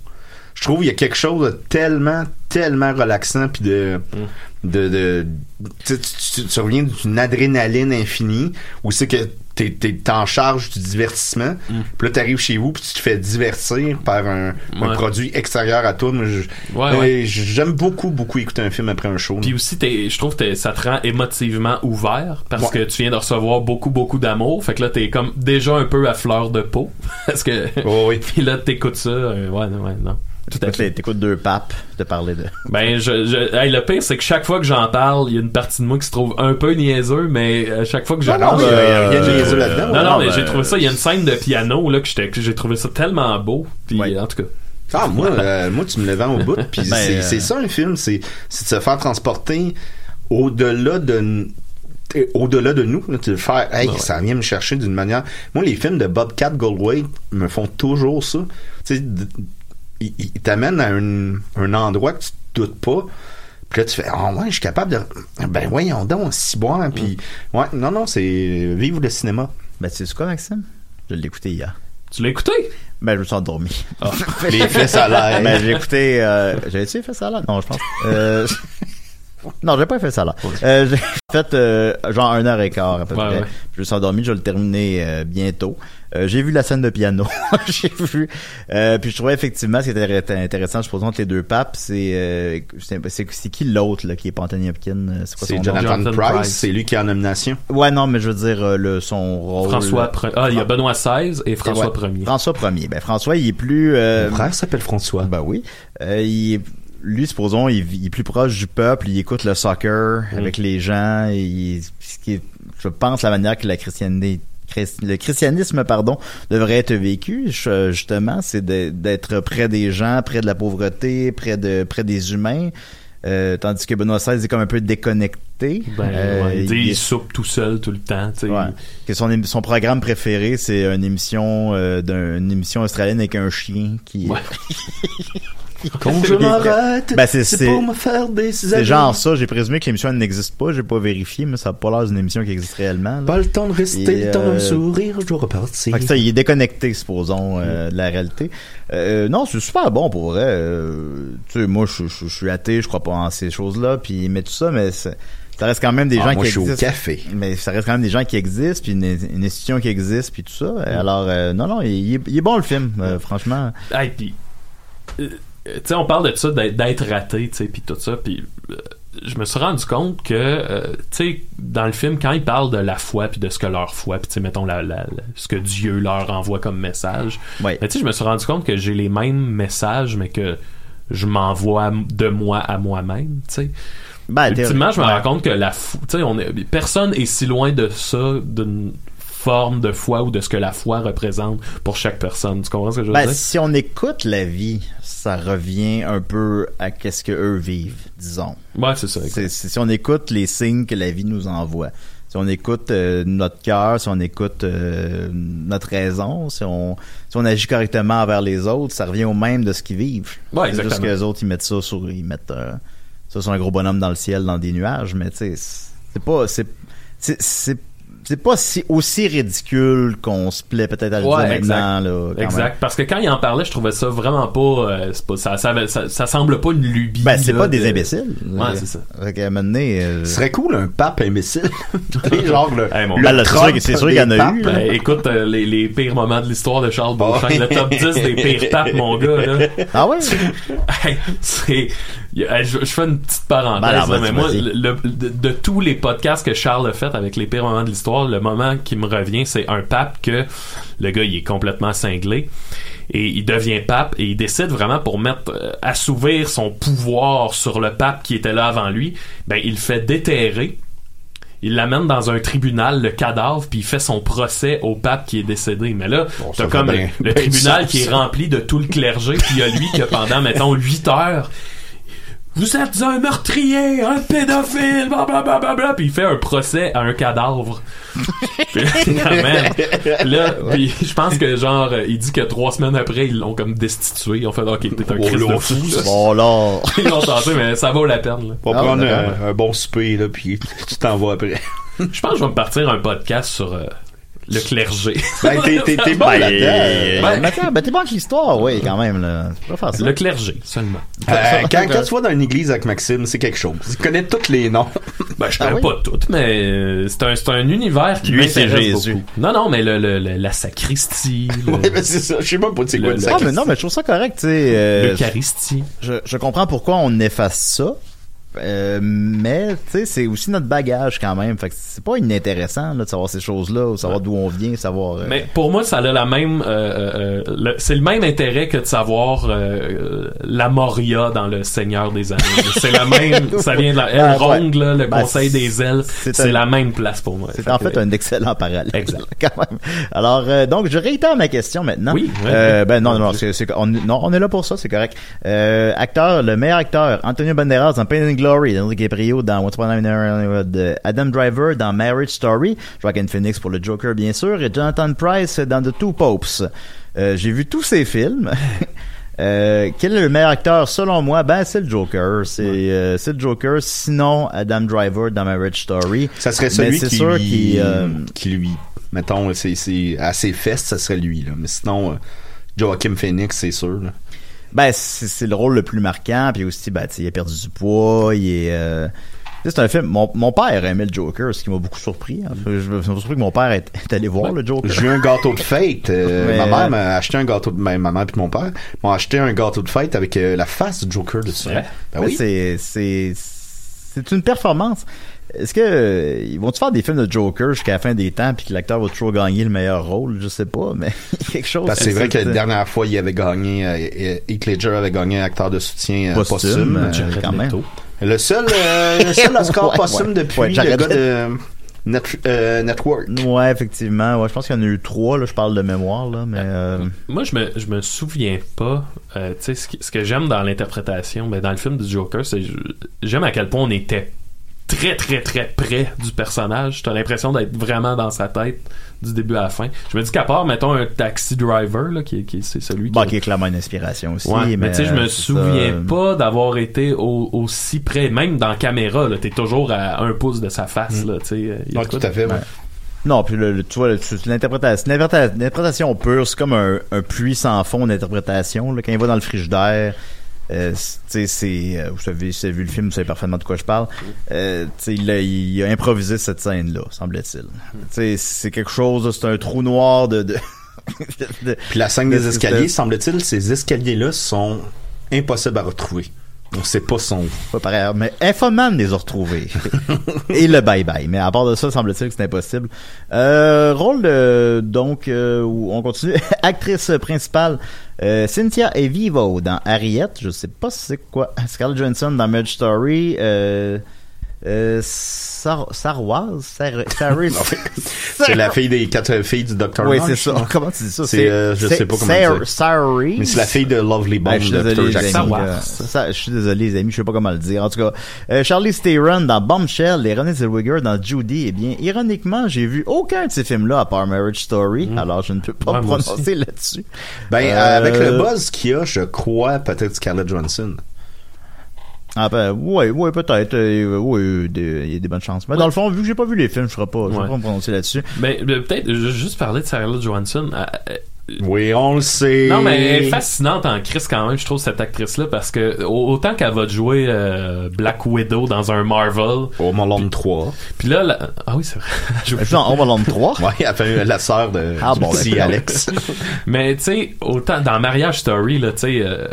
Je trouve qu'il y a quelque chose de tellement, tellement relaxant puis de, de, de tu- tu reviens d'une adrénaline infinie où c'est que t'es, t'es en charge du divertissement. Puis là, t'arrives chez vous puis tu te fais divertir par un, un produit extérieur à toi. Ouais, ouais. j'aime beaucoup, beaucoup écouter un film après un show. Puis aussi, t'es- je trouve que ça te rend émotivement ouvert parce que tu viens de recevoir beaucoup, beaucoup d'amour. Fait que là, t'es comme déjà un peu à fleur de peau. <laughs> parce que. Oh oui. <laughs> Puis là, t'écoutes ça. euh, ouais, ouais, non. Tout à T'écoutes fait. T'écoutes deux papes te parler de. <laughs> Ben, je, je- hey, le pire, c'est que chaque fois que j'en parle, il y a une partie de moi qui se trouve un peu niaiseux, mais à chaque fois que j'en Non, parle, y a- il y a rien de euh, niaiseux là-dedans. non, non, mais ben, j'ai trouvé ça. Il y a une scène de piano là que j'ai trouvé ça tellement beau. Puis Ouais. en tout cas, Ah, moi, euh, moi, tu me le vends au bout. Puis <laughs> Ben, c'est euh, ça un film, c'est c'est de se faire transporter au-delà de au-delà de nous, là, de faire, hey, Ouais. ça vient me chercher d'une manière. Moi, les films de Bobcat Goldthwait me font toujours ça. Tu sais, ils t'amènent à un, un endroit que tu te doutes pas. Puis là, tu fais, ah ouais, je suis capable de. Ben voyons donc, si boire. Puis, ouais, non, non, c'est vivre le cinéma. Ben, tu sais quoi, Maxime? Je l'ai écouté hier. tu l'as écouté? Ben, je me suis endormi. Les fesses à l'air. Ben, j'ai écouté, euh, j'avais-tu ça là? Non, je pense. Euh, <laughs> non, j'ai pas fait ça là. Euh, <laughs> j'ai fait, euh, genre un heure et quart, à peu Ouais, près. ouais. Je me suis endormi, je vais le terminer euh, bientôt. Euh, j'ai vu la scène de piano. <laughs> j'ai vu, euh, puis je trouvais effectivement ce qui était intéressant, je suppose, entre les deux papes, c'est, euh, c'est, c'est, qui l'autre, là, qui est pas Anthony Hopkins? C'est quoi son? Jonathan, Jonathan Price, Price. c'est lui qui est en nomination. Ouais, non, mais je veux dire, euh, le, son rôle. François Pre- Ah, il y a Benoît XVI et François Ouais, Ier. François Ier. Ben, François, il est plus, euh, Mon frère s'appelle François. Ben oui. Euh, il est- lui, supposons, il, il est plus proche du peuple, il écoute le soccer Mm. avec les gens, et il- ce qui est, je pense, la manière que la le christianisme, pardon, devrait être vécu, justement, c'est d'être près des gens, près de la pauvreté, près de près des humains, euh, tandis que Benoît XVI est comme un peu déconnecté. Ben, Euh, ouais, il, il- soupe tout seul tout le temps. Ouais. Que son, programme préféré, c'est une émission euh, d'une émission australienne avec un chien qui Ouais. <laughs> <laughs> Quand je m'arrête, Ben, c'est- c'est c'est- pour me faire des C'est genre ça, j'ai présumé que l'émission elle n'existe pas, j'ai pas vérifié, mais ça a pas l'air d'une émission qui existe réellement. là. Pas le temps de rester, Et, le temps de me euh, sourire, je dois repartir. Fait que ça, il est déconnecté, supposons, euh, de la réalité. Euh, non, c'est super bon pour vrai. Euh, tu sais, moi, je, je, je suis athée, je crois pas en ces choses-là, puis mais tout ça, mais c'est- ça reste quand même des Ah, gens moi, qui je suis au existent. café. Mais ça reste quand même des gens qui existent, puis une, une institution qui existe, puis tout ça. Mm. Alors, euh, non, non, il, il est, il est bon le film, euh, franchement. Hey, puis, euh, tu sais, on parle de ça, d'être raté, tu sais, puis tout ça, puis euh, je me suis rendu compte que, euh, tu sais, dans le film, quand ils parlent de la foi, puis de ce que leur foi, puis tu sais, mettons, la, la- la- ce que Dieu leur envoie comme message, Ouais. tu sais, je me suis rendu compte que j'ai les mêmes messages, mais que je m'envoie de moi à moi-même, tu sais. Ben, Ultimement, je me rends compte que la foi, tu sais, personne est si loin de ça, d'une forme de foi ou de ce que la foi représente pour chaque personne. Tu comprends ce que je veux Ben, dire? si on écoute la vie, ça revient un peu à qu'est-ce que eux vivent, disons. Ouais, c'est ça. C'est- si on écoute les signes que la vie nous envoie, si on écoute euh, notre cœur, si on écoute euh, notre raison, si on, si on agit correctement envers les autres, ça revient au même de ce qu'ils vivent. Ouais, c'est juste que les autres, ils mettent ça sur, ils mettent euh, ça sur un gros bonhomme dans le ciel, dans des nuages, mais tu sais, c'est pas, c'est, c'est, c'est, pas si, aussi ridicule qu'on se plaît peut-être à le Ouais, dire exact. maintenant, là. quand Exact. même. Parce que quand il en parlait, je trouvais ça vraiment pas, euh, c'est pas ça, ça, ça, ça semble pas une lubie. Ben, c'est là, pas des de- imbéciles. Ouais, c'est ça. Fait qu'à un moment donné, euh, Ce serait cool un pape imbécile. <laughs> Genre le, Hey, le Ben, là, c'est sûr qu'il y en a eu. Ben, écoute, euh, les, les pires moments de l'histoire de Charles Beauchamp, Ouais. le top 10 des pires papes, mon gars, là. ah ouais? <laughs> Hey, c'est je, je fais une petite parenthèse Ben là, mais moi le- de, de tous les podcasts que Charles a fait avec les pires moments de l'histoire le moment qui me revient c'est un pape que le gars il est complètement cinglé et il devient pape et il décide vraiment pour mettre euh, assouvir son pouvoir sur le pape qui était là avant lui ben il fait déterrer il l'amène dans un tribunal, le cadavre, puis il fait son procès au pape qui est décédé. Mais là, Bon, t'as comme bien- le bien tribunal qui est ça. rempli de tout le clergé, puis il y a lui que pendant, <laughs> mettons, 8 heures, vous êtes un meurtrier, un pédophile, blablabla, puis il fait un procès à un cadavre. <laughs> Puis, là, puis je pense que genre, il dit que trois semaines après, ils l'ont comme destitué. Ils ont fait, ok, t'es un Oh, Christ de fou, là. Bon, là. <laughs> Ils l'ont tenté, mais ça vaut la peine, là. On va Ah, prendre un bon souper, là, puis tu t'en vas après. Je pense que je vais me partir un podcast sur euh, le clergé. Ben, t'es, t'es, t'es <laughs> bon Ben, là-dedans. Ben- attends, ben t'es bon avec l'histoire, oui, quand même, là. Tu peux faire ça. Le clergé, seulement. Euh, quand, quand tu vas dans une église avec Maxime, c'est quelque chose. Il connaît tous les noms. <laughs> Ben, je Ah connais oui? pas toutes, mais euh, c'est un, c'est un univers qui Lui, c'est Jésus. beaucoup. Non, non, mais le, le- le- la sacristie, <laughs> le- Ouais, ben, c'est ça. Je sais même pas c'est quoi Le- une le- Ah, sacristie. mais non, mais je trouve ça correct, tu sais. euh, l'eucharistie. je, je comprends pourquoi on efface ça. Euh, mais tu sais, c'est aussi notre bagage quand même. Fait que c'est pas inintéressant là, de savoir ces choses-là, ou savoir d'où on vient, savoir. euh, Mais pour moi, ça a la même, euh, euh, le- c'est le même intérêt que de savoir euh, la Moria dans le Seigneur des Anneaux. <laughs> c'est la même, ça vient de la Ben, Elrond, là, le Ben, Conseil des Elfes, c'est un- la même place pour moi. C'est en fait un excellent parallèle. Exact. <laughs> Quand même. Alors, euh, donc, je réitère ma question maintenant. Oui, ouais. Euh, ben non, non, c'est, c'est- on, non, on est là pour ça, c'est correct. Euh, acteur, le meilleur acteur, Antonio Banderas dans Pain and Glory, Leonardo DiCaprio dans Once Upon a Hollywood, Adam Driver dans Marriage Story, Joaquin Phoenix pour le Joker, bien sûr, et Jonathan Price dans The Two Popes. Euh, j'ai vu tous ces films. <laughs> Euh, quel est le meilleur acteur selon moi? Ben c'est le Joker, c'est euh, le Joker. Sinon Adam Driver dans Marriage Story. Ça serait celui c'est qui, sûr lui, qu'il, euh, qui lui, mettons, c'est, à ses fesses, ça serait lui, là. Mais sinon, Joachim Phoenix, c'est sûr, là. Ben, c'est c'est le rôle le plus marquant, puis aussi, ben, tu sais, il a perdu du poids, il est... euh, tu sais, C'est un film. Mon, mon père aimait le Joker, ce qui m'a beaucoup surpris. Fait, je me suis surpris que mon père est, est allé voir le Joker. J'ai eu un gâteau de fête. euh, <laughs> Mais- Ma mère m'a acheté un gâteau de ben, ma mère puis mon père m'ont acheté un gâteau de fête avec euh, la face du Joker dessus. Ouais. Ben oui. C'est c'est c'est une performance. Est-ce que euh, ils vont-tu faire des films de Joker jusqu'à la fin des temps, puis que l'acteur va toujours gagner le meilleur rôle? Je sais pas, mais <laughs> il y a quelque chose. Parce que c'est vrai que la dernière fois, il avait gagné, euh, euh, Heath Ledger avait gagné un acteur de soutien euh, Posthume, posthume. euh, quand même. Le seul, euh, le seul <laughs> Oscar Ouais, posthume ouais. depuis Ouais, le gars de Net, euh, Network. Ouais, effectivement. Ouais, je pense qu'il y en a eu trois. Là, je parle de mémoire là, mais euh, Moi, je me, je me souviens pas. euh, tu sais, ce, qui- ce que j'aime dans l'interprétation, ben, dans le film du Joker, c'est j'aime à quel point on était très, très, très près du personnage. T'as l'impression d'être vraiment dans sa tête du début à la fin. Je me dis qu'à part, mettons, un taxi driver, là, qui, est- qui est- c'est celui qui. bon, qui est clairement une inspiration aussi. Ouais, mais, mais tu sais, je me euh, souviens ça. pas d'avoir été au- aussi près, même dans la caméra, là, t'es toujours à un pouce de sa face, là, tu sais. euh, tout à fait. ouais. Non, puis le, le- tu vois, l'interprétation, l'interpréta- l'interprétation pure, c'est comme un, un puits sans fond d'interprétation. Là, quand il va dans le frigidaire, euh, c'est- tu sais, c'est, euh, vous savez, si vous avez vu le film, vous savez parfaitement de quoi je parle. Euh, tu sais, il, a- il a improvisé cette scène-là, semble-t-il. Tu sais, c'est quelque chose, c'est un trou noir de. de, <laughs> de- Puis la scène de- des de- escaliers, semble-t-il, ces escaliers-là sont impossibles à retrouver. On sait pas son. Pas pareil, mais Infoman les a retrouvés. <laughs> Et le bye-bye. Mais à part de ça, semble-t-il que c'est impossible. Euh, rôle de, donc, euh, où on continue. <laughs> Actrice principale, euh, Cynthia Erivo dans Harriet. Je sais pas c'est quoi. Scarlett Johansson dans Marriage Story. Euh, euh, Sar Sarwaz? Sar Sarah- <laughs> C'est la fille des quatre filles du Dr. Oui, c'est ça. Comment tu dis ça? C'est, euh, je sais pas comment Sar- dire. Mais c'est la fille de Lovely Bone je suis de désolé, Peter les Jackson. je suis désolé, les amis, je sais pas comment le dire. En tout cas, euh, Charlie Theron dans Bombshell et René Zellweger dans Judy. Eh bien, ironiquement, j'ai vu aucun de ces films-là à part Marriage Story. Alors, je ne peux pas Ouais, prononcer là-dessus. Ben, Euh, avec le buzz qu'il y a, je crois peut-être Scarlett Johansson. Ah ben, ouais, ouais, peut-être. euh, ouais, des- il y a des bonnes chances. Mais dans le fond, vu que j'ai pas vu les films, je ne pas, je Ouais. pas me prononcer là-dessus. Mais ben, peut-être, je vais juste parler de Scarlett Johansson. euh, euh, Oui, on le sait. Non, mais elle est fascinante en crise quand même, je trouve, cette actrice-là, parce que au- autant qu'elle va jouer euh, Black Widow dans un Marvel, Au Malone 3. puis là, la- ah oui, c'est vrai. <laughs> elle joue- Je suis en Home Alone 3. Ouais, elle fait la sœur de Ah, bon, d'accord. Alex. <laughs> Mais tu sais, autant dans Mariage Story, là, tu sais, euh,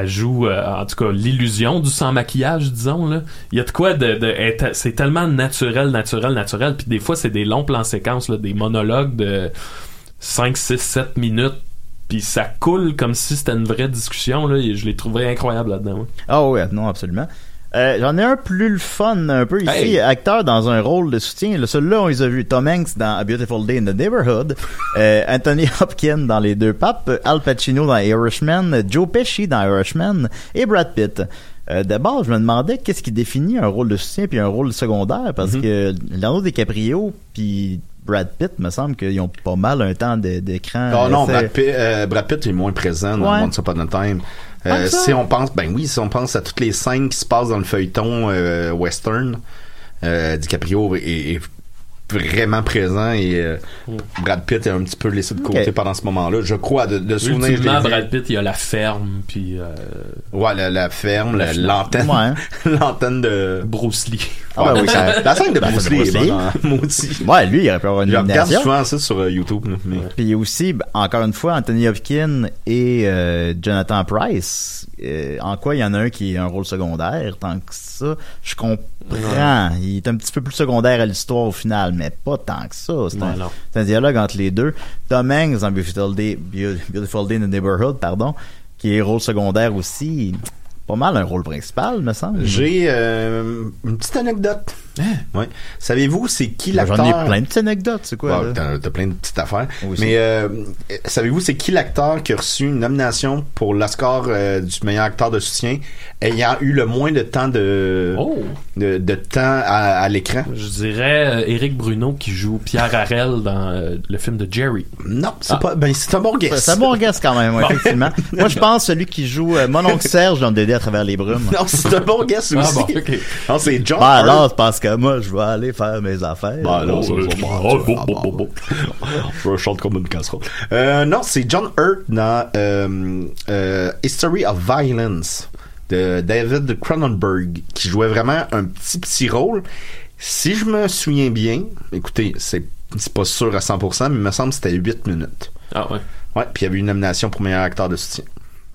elle joue, euh, en tout cas, l'illusion du sans maquillage, disons là. Il y a de quoi de, c'est tellement naturel, naturel, naturel. Puis des fois, c'est des longs plans séquences, des monologues de 5, 6, 7 minutes. Puis ça coule comme si c'était une vraie discussion. Et je l'ai trouvé incroyable là-dedans. ouais. Ah ouais, non, absolument. Euh, J'en ai un plus le fun un peu ici, Hey. acteur dans un rôle de soutien. Celui-là, on les a vus. Tom Hanks dans A Beautiful Day in the Neighborhood, <laughs> euh, Anthony Hopkins dans Les Deux Papes, Al Pacino dans Irishman, Joe Pesci dans Irishman et Brad Pitt. Euh, D'abord, je me demandais qu'est-ce qui définit un rôle de soutien puis un rôle secondaire, parce Mhm. que Leonardo DiCaprio puis Brad Pitt, me semble qu'ils ont pas mal un temps d'écran. Oh non, assez- Brad Pitt, euh, Brad Pitt est moins présent dans Ouais. Once Upon a Time. Euh, Ah, si on pense, ben oui, si on pense à toutes les scènes qui se passent dans le feuilleton euh, western, euh, DiCaprio est, est vraiment présent et euh, Brad Pitt est un petit peu laissé de côté pendant ce moment-là. Je crois, de, de souvenir. Ultimement. Brad Pitt, il y a la ferme, puis euh, Ouais, la, la ferme, la- l'antenne, Ouais. <laughs> l'antenne de Bruce Lee. Ah, ben oui, ça- La scène de La Bruce Bruce est Lee. hein, <laughs> maudit. Ouais, lui, il aurait pu avoir une Je regarde nomination. souvent ça sur euh, YouTube. là, Mais... Puis aussi, ben, encore une fois, Anthony Hopkins et euh, Jonathan Price. euh, en quoi il y en a un qui a un rôle secondaire, tant que ça, je comprends. Il est un petit peu plus secondaire à l'histoire au final, mais pas tant que ça. C'est un, dialogue entre les deux. Tom Hanks dans Beautiful Day, Beau- Beautiful Day in the Neighborhood, pardon, qui est rôle secondaire aussi. Pas mal un rôle principal, me semble. J'ai euh, une petite anecdote. Ouais. Savez-vous c'est qui Ben, l'acteur J'en ai plein de petites anecdotes, c'est quoi? Ouais, t'as, t'as plein de petites affaires. Aussi. Mais euh, savez-vous c'est qui l'acteur qui a reçu une nomination pour l'Oscar euh, du meilleur acteur de soutien ayant eu le moins de temps de Oh! de, de temps à, à l'écran? Je dirais euh, Éric Bruno qui joue Pierre Harel dans euh, le film de Jerry. Non, c'est Ah. pas ben c'est un bon guess. C'est un bon guess quand même, ouais, effectivement. Moi, je pense celui qui joue euh, mon oncle Serge dans Dédé à travers les brumes. Non, c'est un bon guess Ah aussi. bon, ok. Non, c'est John Bah Hurt. alors, parce que moi, je vais aller faire mes affaires. Bah, non. <laughs> Je chante comme une casserole. Euh, non, c'est John Hurt dans euh, euh, History of Violence de David Cronenberg qui jouait vraiment un petit petit rôle. Si je me souviens bien, écoutez, c'est c'est pas sûr à 100%, mais il me semble que c'était 8 minutes. Ah ouais. Ouais, puis il y avait une nomination pour meilleur acteur de soutien.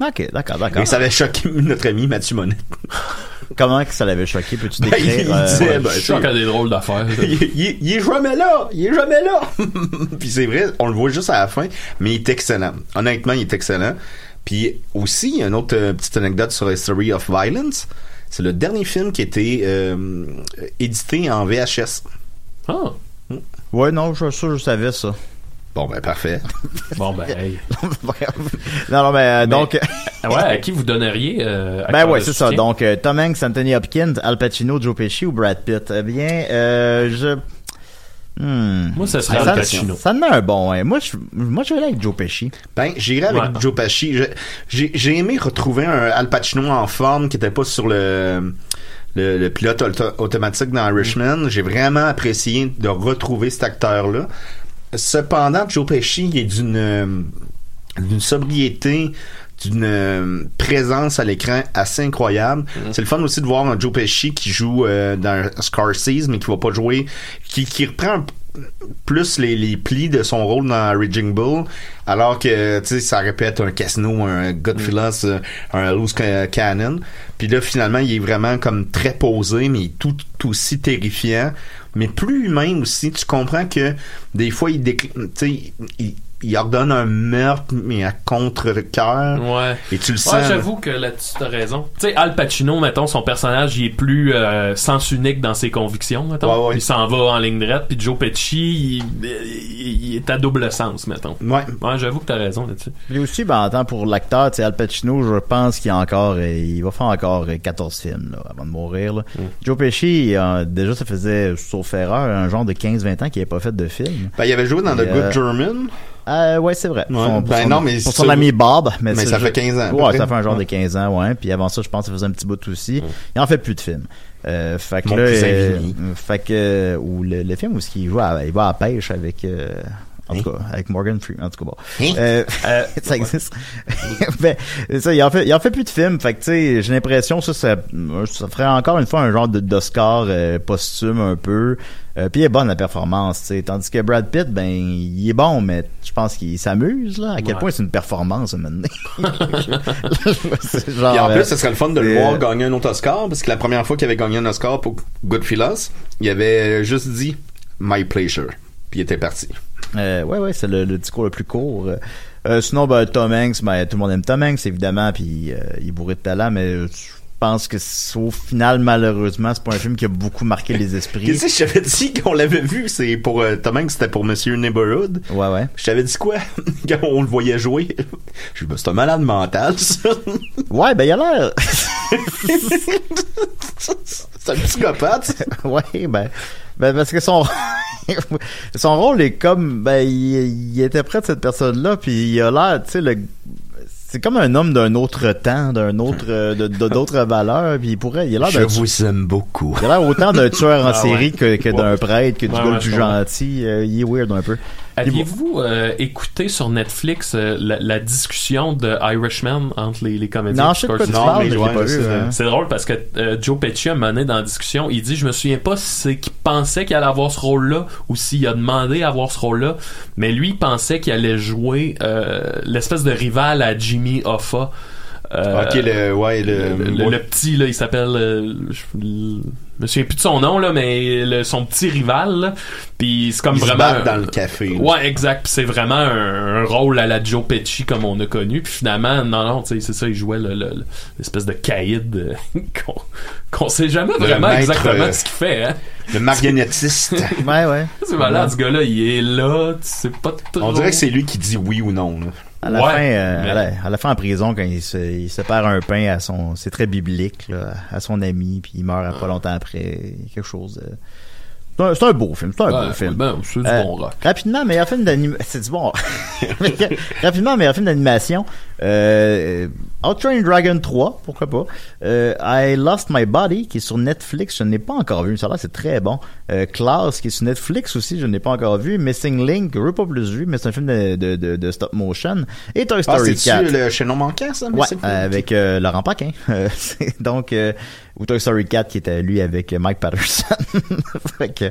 Ok, d'accord, d'accord. Et ça avait choqué notre ami Mathieu Monette. <laughs> Comment que ça l'avait choqué? Peux-tu Ben, décrire? il euh, disait, ben, a des drôles d'affaires. <laughs> il, il- il est jamais là, il est jamais là. <laughs> puis c'est vrai, on le voit juste à la fin, mais il est excellent. Honnêtement, il est excellent. Puis aussi, il y a une autre euh, petite anecdote sur History of Violence. C'est le dernier film qui a été euh, édité en VHS. Ah! Ouais, non, je suis sûr que je savais ça. Bon, ben parfait. <laughs> Bon, ben, hey. <laughs> non, non, mais, euh, Mais- donc, Ah ouais, à qui vous donneriez euh, ben ouais, c'est ça. Donc, euh, Tom Hanks, Anthony Hopkins, Al Pacino, Joe Pesci ou Brad Pitt? Eh bien, euh, je... Hmm. Moi, ça serait ça, Al Pacino. Ça en a un bon, ouais. Moi, je, moi, je vais aller avec Joe Pesci. Ben, j'irai avec Ouais. Joe Pesci. J'ai aimé retrouver un Al Pacino en forme qui était pas sur le le, le pilote auto- automatique dans Irishman. J'ai vraiment apprécié de retrouver cet acteur-là. Cependant, Joe Pesci est d'une euh, d'une sobriété, d'une euh, présence à l'écran assez incroyable. C'est le fun aussi de voir un Joe Pesci qui joue euh, dans Scarface, mais qui va pas jouer, qui, qui reprend plus les, les plis de son rôle dans Raging Bull, alors que tu sais ça répète un Casino, un Godfellas, euh, un Loose Ca- Cannon. Puis là finalement il est vraiment comme très posé, mais tout, tout aussi terrifiant, mais plus humain aussi. Tu comprends que des fois il décl- tu sais il, il ordonne un meurtre mais à contre-cœur. Ouais. Et tu le Ouais, sens. j'avoue que là-dessus, t'as raison. Tu sais, Al Pacino, mettons, son personnage, il est plus euh, sens unique dans ses convictions, mettons. Ouais, ouais. Il s'en va en ligne droite, puis Joe Pesci, il, il- il est à double sens, mettons. Ouais. Ouais, j'avoue que t'as raison là-dessus. Puis aussi, ben, en tant pour l'acteur, tu sais, Al Pacino, je pense qu'il a encore, euh, il va faire encore euh, 14 films, là, avant de mourir, là. Mm. Joe Pesci, euh, déjà, ça faisait, sauf erreur, un genre de 15-20 ans qu'il n'avait pas fait de film. Ben, il avait joué dans Et, The euh, Good German. Euh, ouais, c'est vrai. Ouais. Son- Ben son- non, mais pour son ami Bob. Mais, ça fait 15 ans, Ouais, ça fait un genre de Ouais. 15 ans, ouais. Puis avant ça, je pense que ça faisait un petit bout aussi. Il en fait plus de films. Euh, fait que Mon là, euh, fait que, ou le, le film où il va, à, il va à la pêche avec, euh, en tout cas, avec Morgan Freeman, en tout cas, bon. Hein? Euh, Euh, <laughs> <laughs> ça existe. <laughs> ben, ça, il en fait, il en fait plus de films. Fait que, tu sais, j'ai l'impression, ça, ça, ça ferait encore une fois un genre d'Oscar euh, posthume un peu. Euh, puis il est bonne la performance, tu sais. Tandis que Brad Pitt, ben, il est bon, mais je pense qu'il s'amuse, là. À quel Ouais. point c'est une performance, maintenant. Genre, Et en euh, plus, ce serait le fun de le euh, voir gagner un autre Oscar, parce que la première fois qu'il avait gagné un Oscar pour Goodfellas, il avait juste dit My pleasure, puis il était parti. Euh, ouais, ouais, c'est le, le discours le plus court. Euh, sinon, ben, Tom Hanks, ben, tout le monde aime Tom Hanks, évidemment, puis euh, il est bourré de talent, mais je pense que au final, malheureusement, c'est pas un film qui a beaucoup marqué les esprits. <laughs> Qu'est-ce que je t'avais dit qu'on l'avait vu, c'est pour euh, Tom Hanks, c'était pour Monsieur Neighborhood. Ouais, ouais. Je t'avais dit quoi? <laughs> Quand on le voyait jouer <laughs> Je ben, c'est un malade mental, ça. Ouais, ben, il a l'air. c'est un psychopathe. ouais, ben, ben, parce que son, <laughs> son rôle est comme, ben, il, il était près de cette personne-là, puis il a l'air, tu sais, le, c'est comme un homme d'un autre temps, d'un autre, euh, de, d'autres <laughs> valeurs, puis il pourrait, il a l'air Je vous aime beaucoup. il a l'air autant d'un <laughs> tueur en Ah série ouais. que, que d'un prêtre, que du Ouais, gars ouais, comprends. gentil, Euh, il est weird un peu. Aviez-vous euh, écouté sur Netflix euh, la, la discussion de Irishman entre les, les comédiens Non, je sais pas mais je pas c'est vu. ça. hein. C'est drôle parce que euh, Joe Pesci a mené dans la discussion, il dit je me souviens pas si c'est qu'il pensait qu'il allait avoir ce rôle-là ou s'il a demandé à avoir ce rôle-là, mais lui il pensait qu'il allait jouer euh, l'espèce de rival à Jimmy Hoffa. Euh, ok, le, ouais, le, le, le- le petit là, il s'appelle euh, je me souviens plus de son nom là, mais le- son petit rival. là. Puis c'est comme ils se vraiment battent dans le café. Ouais, exact. Puis c'est vraiment un, un rôle à la Joe Pesci comme on a connu. Puis finalement, non, non, tu sais, c'est ça, il jouait le- le- l'espèce de caïd euh, <laughs> qu'on qu'on sait jamais Le vraiment maître, exactement euh, ce qu'il fait. Hein? Le marionnettiste. <laughs> Ouais, ouais. C'est malade, ce gars-là, il est là, tu sais pas trop. On dirait que c'est lui qui dit oui ou non. là. À la, Ouais, fin, euh, mais- à, la, à la fin en prison, quand il se, il sépare un pain à son, c'est très biblique, là, à son ami, puis il meurt pas longtemps après, quelque chose. de- C'est un, beau film, c'est un Ouais, beau film. ben, c'est du Euh, bon rock. Rapidement, meilleur film d'animation. <laughs> C'est du bon. <laughs> rapidement, meilleur film d'animation. Euh, Outrain Dragon 3, pourquoi pas. Euh, I Lost My Body, qui est sur Netflix, je n'ai pas encore vu. Ça l'air, c'est très bon. Euh, Klaus, qui est sur Netflix aussi, je n'ai pas encore vu. Missing Link, je pas plus vu, mais c'est un film de, de, de, de stop motion. Et Toy Ah, Story 4. c'est-tu le chaînon manquant, ça? Ouais, avec euh, Laurent Paquin. <laughs> Euh, donc euh, ou Toy Story 4 qui était lui avec euh, Mike Patterson. <laughs> Fait que,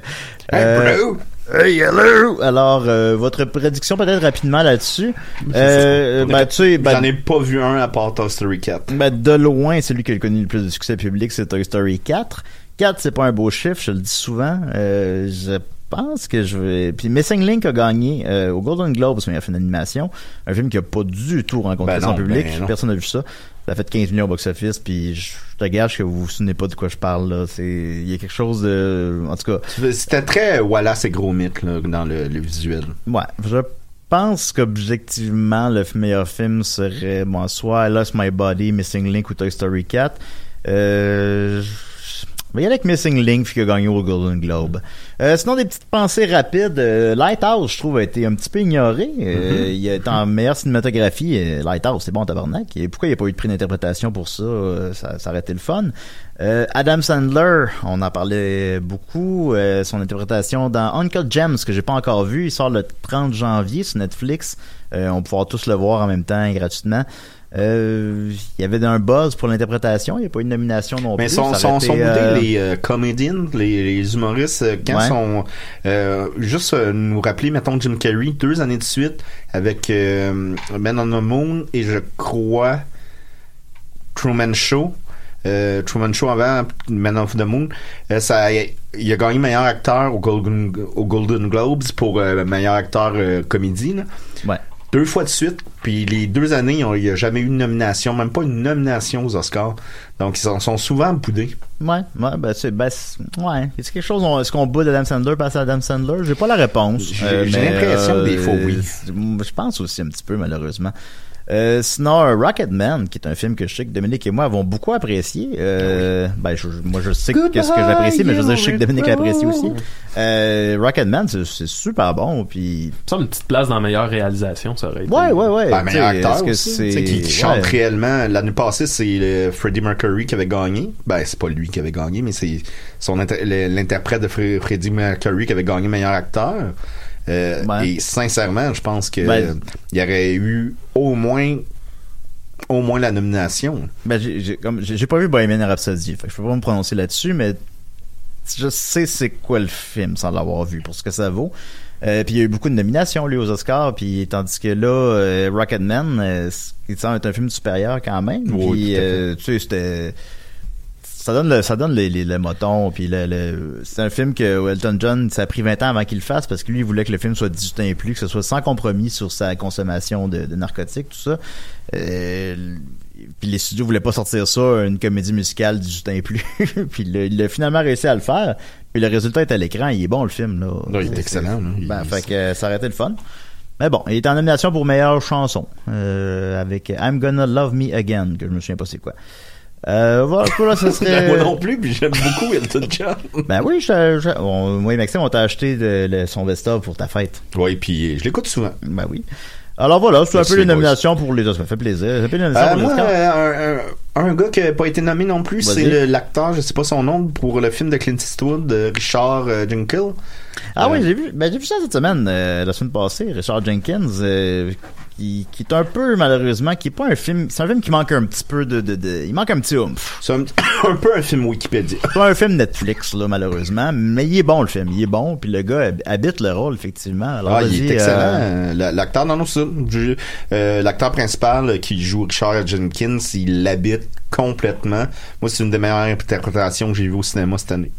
Hey, bro! Hey, hello! Alors, euh, votre prédiction peut-être rapidement là-dessus. Euh, ben, tu sais, ben, J'en ai pas vu un à part Toy Story 4. ben, de loin, celui qui a connu le plus de succès public, c'est Toy Story 4. 4, c'est pas un beau chiffre, je le dis souvent. Euh, je pense que je vais... Puis Missing Link a gagné euh, au Golden Globe, parce qu'il a fait une animation. Un film qui a pas du tout rencontré Ben son non, public. ben. Personne n'a vu ça. Ça fait 15 millions au box-office, puis je je te gage que vous vous souvenez pas de quoi je parle, là. C'est... Il y a quelque chose de... En tout cas... C'était très Wallace et Gros Mythe là, dans le, le visuel. Ouais, je pense qu'objectivement, le meilleur film serait, bon, soit I Lost My Body, Missing Link ou Toy Story 4. Euh, je vais y aller avec Missing Link, qui a gagné au Golden Globe. Euh, sinon, des petites pensées rapides. Euh, Lighthouse, je trouve, a été un petit peu ignoré. Euh, Il est en meilleure cinématographie. euh, Lighthouse, c'est bon, tabarnak. Et pourquoi il n'y a pas eu de prix d'interprétation pour ça? Euh, ça? Ça aurait été le fun. Euh, Adam Sandler, on en parlait beaucoup. Euh, son interprétation dans Uncut Gems, que j'ai pas encore vu. Il sort le 30 janvier sur Netflix. Euh, on pourra tous le voir en même temps gratuitement. Euh, il y avait un buzz pour l'interprétation. Il n'y a pas eu de nomination non Mais plus. sont, aurait sont, sont euh, les euh, comédiens, les, les humoristes, euh, quand Ouais. sont... juste nous rappeler, mettons, Jim Carrey, deux années de suite, avec Man on the Moon et je crois Truman Show. Truman Show avant Man of the Moon, ça, il a gagné meilleur acteur au Golden, au Golden Globes pour meilleur acteur comédie. là. Ouais. Deux fois de suite, puis les deux années, il n'y a jamais eu une nomination, même pas une nomination aux Oscars. Donc ils sont, sont souvent boudés. Ouais, ouais, ben c'est, ben ouais. Est-ce quelque chose, est-ce qu'on boude Adam Sandler passe à Adam Sandler? J'ai pas la réponse. J'ai- mais, l'impression des fois, oui. c'est- Je pense aussi un petit peu, malheureusement. Euh, sinon, Rocketman, qui est un film que je sais que Dominique et moi avons beaucoup apprécié. Euh, ben, je- moi, je sais Goodbye, qu'est-ce que j'apprécie, mais je veux dire, je sais que Dominique l'apprécie aussi. Euh, Rocketman, c'est, super bon, puis Ça, une petite place dans la meilleure réalisation, ça aurait été. ouais, ouais, ouais. Ben, meilleur sais, acteur est-ce que aussi, c'est tu sais, qui, qui chante ouais. réellement? L'année passée, c'est Freddie Mercury qui avait gagné. Ben, c'est pas lui qui avait gagné, mais c'est son l'interprète de Fre- Freddie Mercury qui avait gagné meilleur acteur. Euh, Ouais. Et sincèrement, je pense que Ben- il y aurait eu au moins au moins la nomination. Ben, j'ai, pas vu Bohemian Rhapsody, fait que je peux pas me prononcer là-dessus, mais je sais c'est quoi le film sans l'avoir vu, pour ce que ça vaut. Euh, puis il y a eu beaucoup de nominations, lui, aux Oscars, puis tandis que là, euh, Rocketman, euh, c'est un film supérieur quand même. Oui, puis, euh, tu sais, c'était... Ça donne le, ça donne les, les, le moton, puis le, le- c'est un film que Elton John, ça a pris 20 ans avant qu'il le fasse, parce que lui, il voulait que le film soit 18 ans et plus, que ce soit sans compromis sur sa consommation de, de narcotiques, tout ça. Euh, puis les studios voulaient pas sortir ça, une comédie musicale 18 ans et plus. <laughs> puis il a, il a finalement réussi à le faire. Puis le résultat est à l'écran, il est bon le film là. Non, il est excellent, là. Il- Ben, fait que ça aurait été le fun. Mais bon, il est en nomination pour meilleure chanson euh, avec I'm Gonna Love Me Again, que je me souviens pas c'est quoi. Euh, voilà, ça <laughs> serait. Moi non plus, puis j'aime beaucoup Elton John. <laughs> Ben oui, je, je- on- moi et Maxime, on t'a acheté de- le- son best-of pour ta fête. Oui, puis je l'écoute souvent. Ben oui. Alors voilà, c'est un peu les nominations pour les Oscars. Ça fait plaisir. Ça fait les nominations Euh, pour moi, euh, un- un- Un gars qui n'a pas été nommé non plus, c'est l'acteur, je sais pas son nom, pour le film de Clint Eastwood, euh, Richard euh, Jenkins. Ah Euh, oui, j'ai vu, ben, j'ai vu ça cette semaine, euh, la semaine passée, Richard Jenkins, euh, qui, qui est un peu, malheureusement, qui est pas un film, c'est un film qui manque un petit peu de, de, de- il manque un petit oomph. C'est un, <coughs> un peu un film Wikipédia. C'est pas un film Netflix, là, malheureusement, mais il est bon, le film, il est bon, puis le gars hab- habite le rôle, effectivement. Alors, Ah, il est excellent. euh, Euh, la- L'acteur, non, non, ça. Euh, L'acteur principal euh, qui joue Richard Jenkins, il l'habite complètement. Moi, c'est une des meilleures interprétations que j'ai vues au cinéma cette année.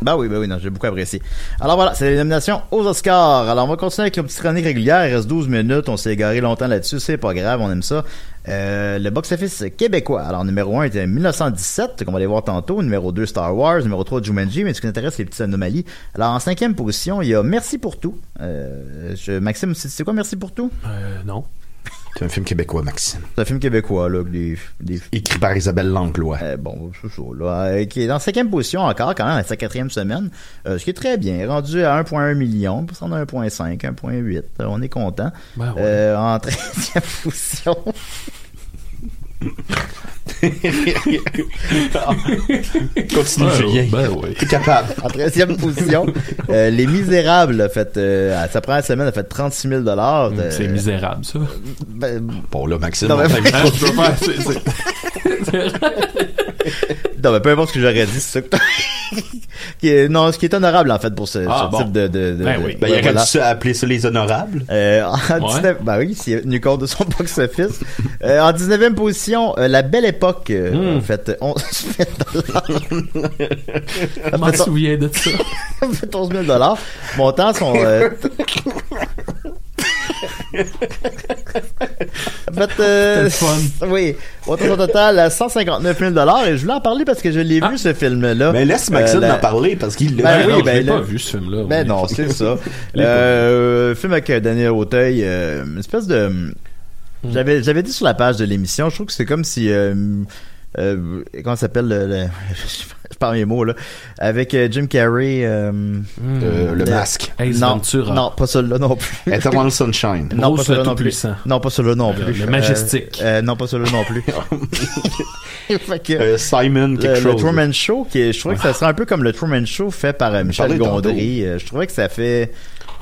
Bah oui, bah oui, non, j'ai beaucoup apprécié. Alors voilà, c'est les nominations aux Oscars. Alors on va continuer avec une petite chronique régulière. Il reste 12 minutes. On s'est égaré longtemps là-dessus. C'est pas grave, on aime ça. Euh, le box-office québécois. Alors numéro 1 était 1917, qu'on va aller voir tantôt. Numéro 2, Star Wars. Numéro 3, Jumanji. Mais ce qui nous intéresse, les petites anomalies. Alors en cinquième position, il y a Merci pour tout. Euh, je- Maxime, c'est c'est quoi Merci pour tout? Euh, non. C'est un film québécois, Maxime. C'est un film québécois, là, des, des Écrit par Isabelle Langlois. euh, bon, c'est ça, là, euh, qui est dans cinquième position encore, quand même, à sa quatrième semaine, euh, ce qui est très bien, rendu à 1.1 million, puis on a 1.5, 1.8, euh, on est content. Ben ouais. Euh, en treizième <laughs> position, <laughs> Continue, Ben, Julien. ben oui. T'es capable. en treizième position, euh, Les Misérables a fait, euh, à sa première semaine, a fait 36 000 dollars. Mm, C'est misérable, ça. ben, Bon, là, Maxime, Non, on mais- Hein, c'est- <laughs> non, mais peu importe ce que j'aurais dit, c'est ça que <laughs> non, ce qui est honorable, en fait, pour ce, Ah, ce bon. type de, de, de- Ben de- oui. Ben, il ouais, aurait voilà. dû appeler ça les honorables. Euh, en Ouais. 19, ben oui, c'est tenu compte de son box-office. Euh, en 19e position, euh, La Belle Époque euh, Hmm. a fait 11 000 <laughs> Je m'en souviens de ça. a fait 11 000 Montant son... <laughs> Fait, <laughs> euh, fun. Oui, son total à 159 000 et je voulais en parler parce que je l'ai Ah. vu ce film-là. Mais laisse Maxime Euh, la- en parler parce qu'il l'a Ben vu. oui, non, ben je l'ai là- pas vu, ce film-là. Ben oui. non, c'est ça. <laughs> euh, film avec euh, Daniel Auteuil, euh, une espèce de... J'avais j'avais dit sur la page de l'émission, je trouve que c'est comme si... Euh, comment ça s'appelle le, le- <laughs> je parle mes mots là avec euh, Jim Carrey euh, Euh, le Le- masque. Ace non Ventura. non pas celui-là non plus <laughs> Eternal Sunshine. non pas celui-là non plus non pas celui-là non plus le Majestic. Euh, euh, non pas celui-là non plus <laughs> fait que Euh, Simon, quelque le, le. Truman Show, qui est- je trouvais que ça serait un peu comme le Truman Show fait par euh, Michel. Gondry. Euh, Je trouvais que ça fait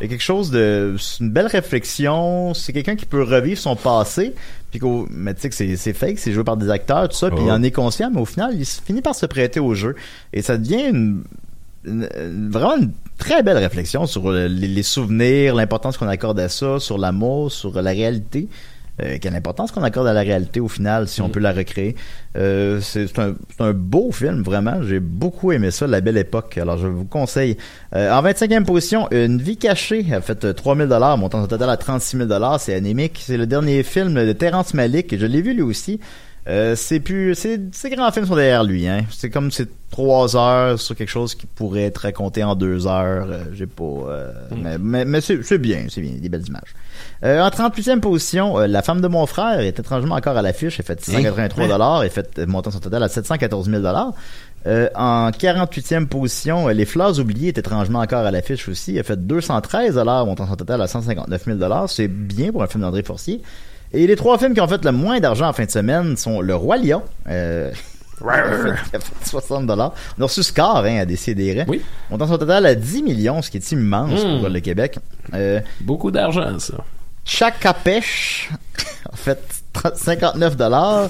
il y a quelque chose de c'est une belle réflexion. C'est quelqu'un qui peut revivre son passé. Puis qu'au, mais tu sais que c'est, c'est fake, c'est joué par des acteurs, tout ça. Puis Oh. il en est conscient, mais au final, il finit par se prêter au jeu. Et ça devient une, une- une- vraiment une très belle réflexion sur euh, les, les souvenirs, l'importance qu'on accorde à ça, sur l'amour, sur la réalité. Euh, quelle importance qu'on accorde à la réalité au final, si on peut la recréer. Euh, c'est un, beau film, vraiment. J'ai beaucoup aimé ça, La Belle Époque. Alors, je vous conseille. Euh, en 25e position, Une vie cachée a fait euh, 3000 dollars, montant son total à 36 000 dollars. C'est anémique. C'est le dernier film de Terrence Malick. Je l'ai vu lui aussi. Euh, c'est plus, c'est, ces grands films sont derrière lui, hein. C'est comme c'est trois heures sur quelque chose qui pourrait être raconté en deux heures. Euh, j'ai pas, euh, mais, mais, mais c'est, bien, c'est bien, des belles images. Euh, en 38e position, euh, La femme de mon frère est étrangement encore à l'affiche. Elle fait 683 dollars et fait montant son total à 714 000 dollars. Euh, en 48e position, Les Fleurs oubliées est étrangement encore à l'affiche aussi. Elle fait 213 dollars, montant son total à 159 000 dollars. C'est bien pour un film d'André Forcier. Et les trois films qui ont fait le moins d'argent en fin de semaine sont Le Roi Lion. Euh, <laughs> qui a fait- qui a fait 60 dollars. On a reçu Scar hein, à décider. Oui. Montant son total à 10 millions, ce qui est immense Mm. pour le Québec. Euh, Beaucoup d'argent, ça. Chakapèche en <laughs> fait 30 59 dollars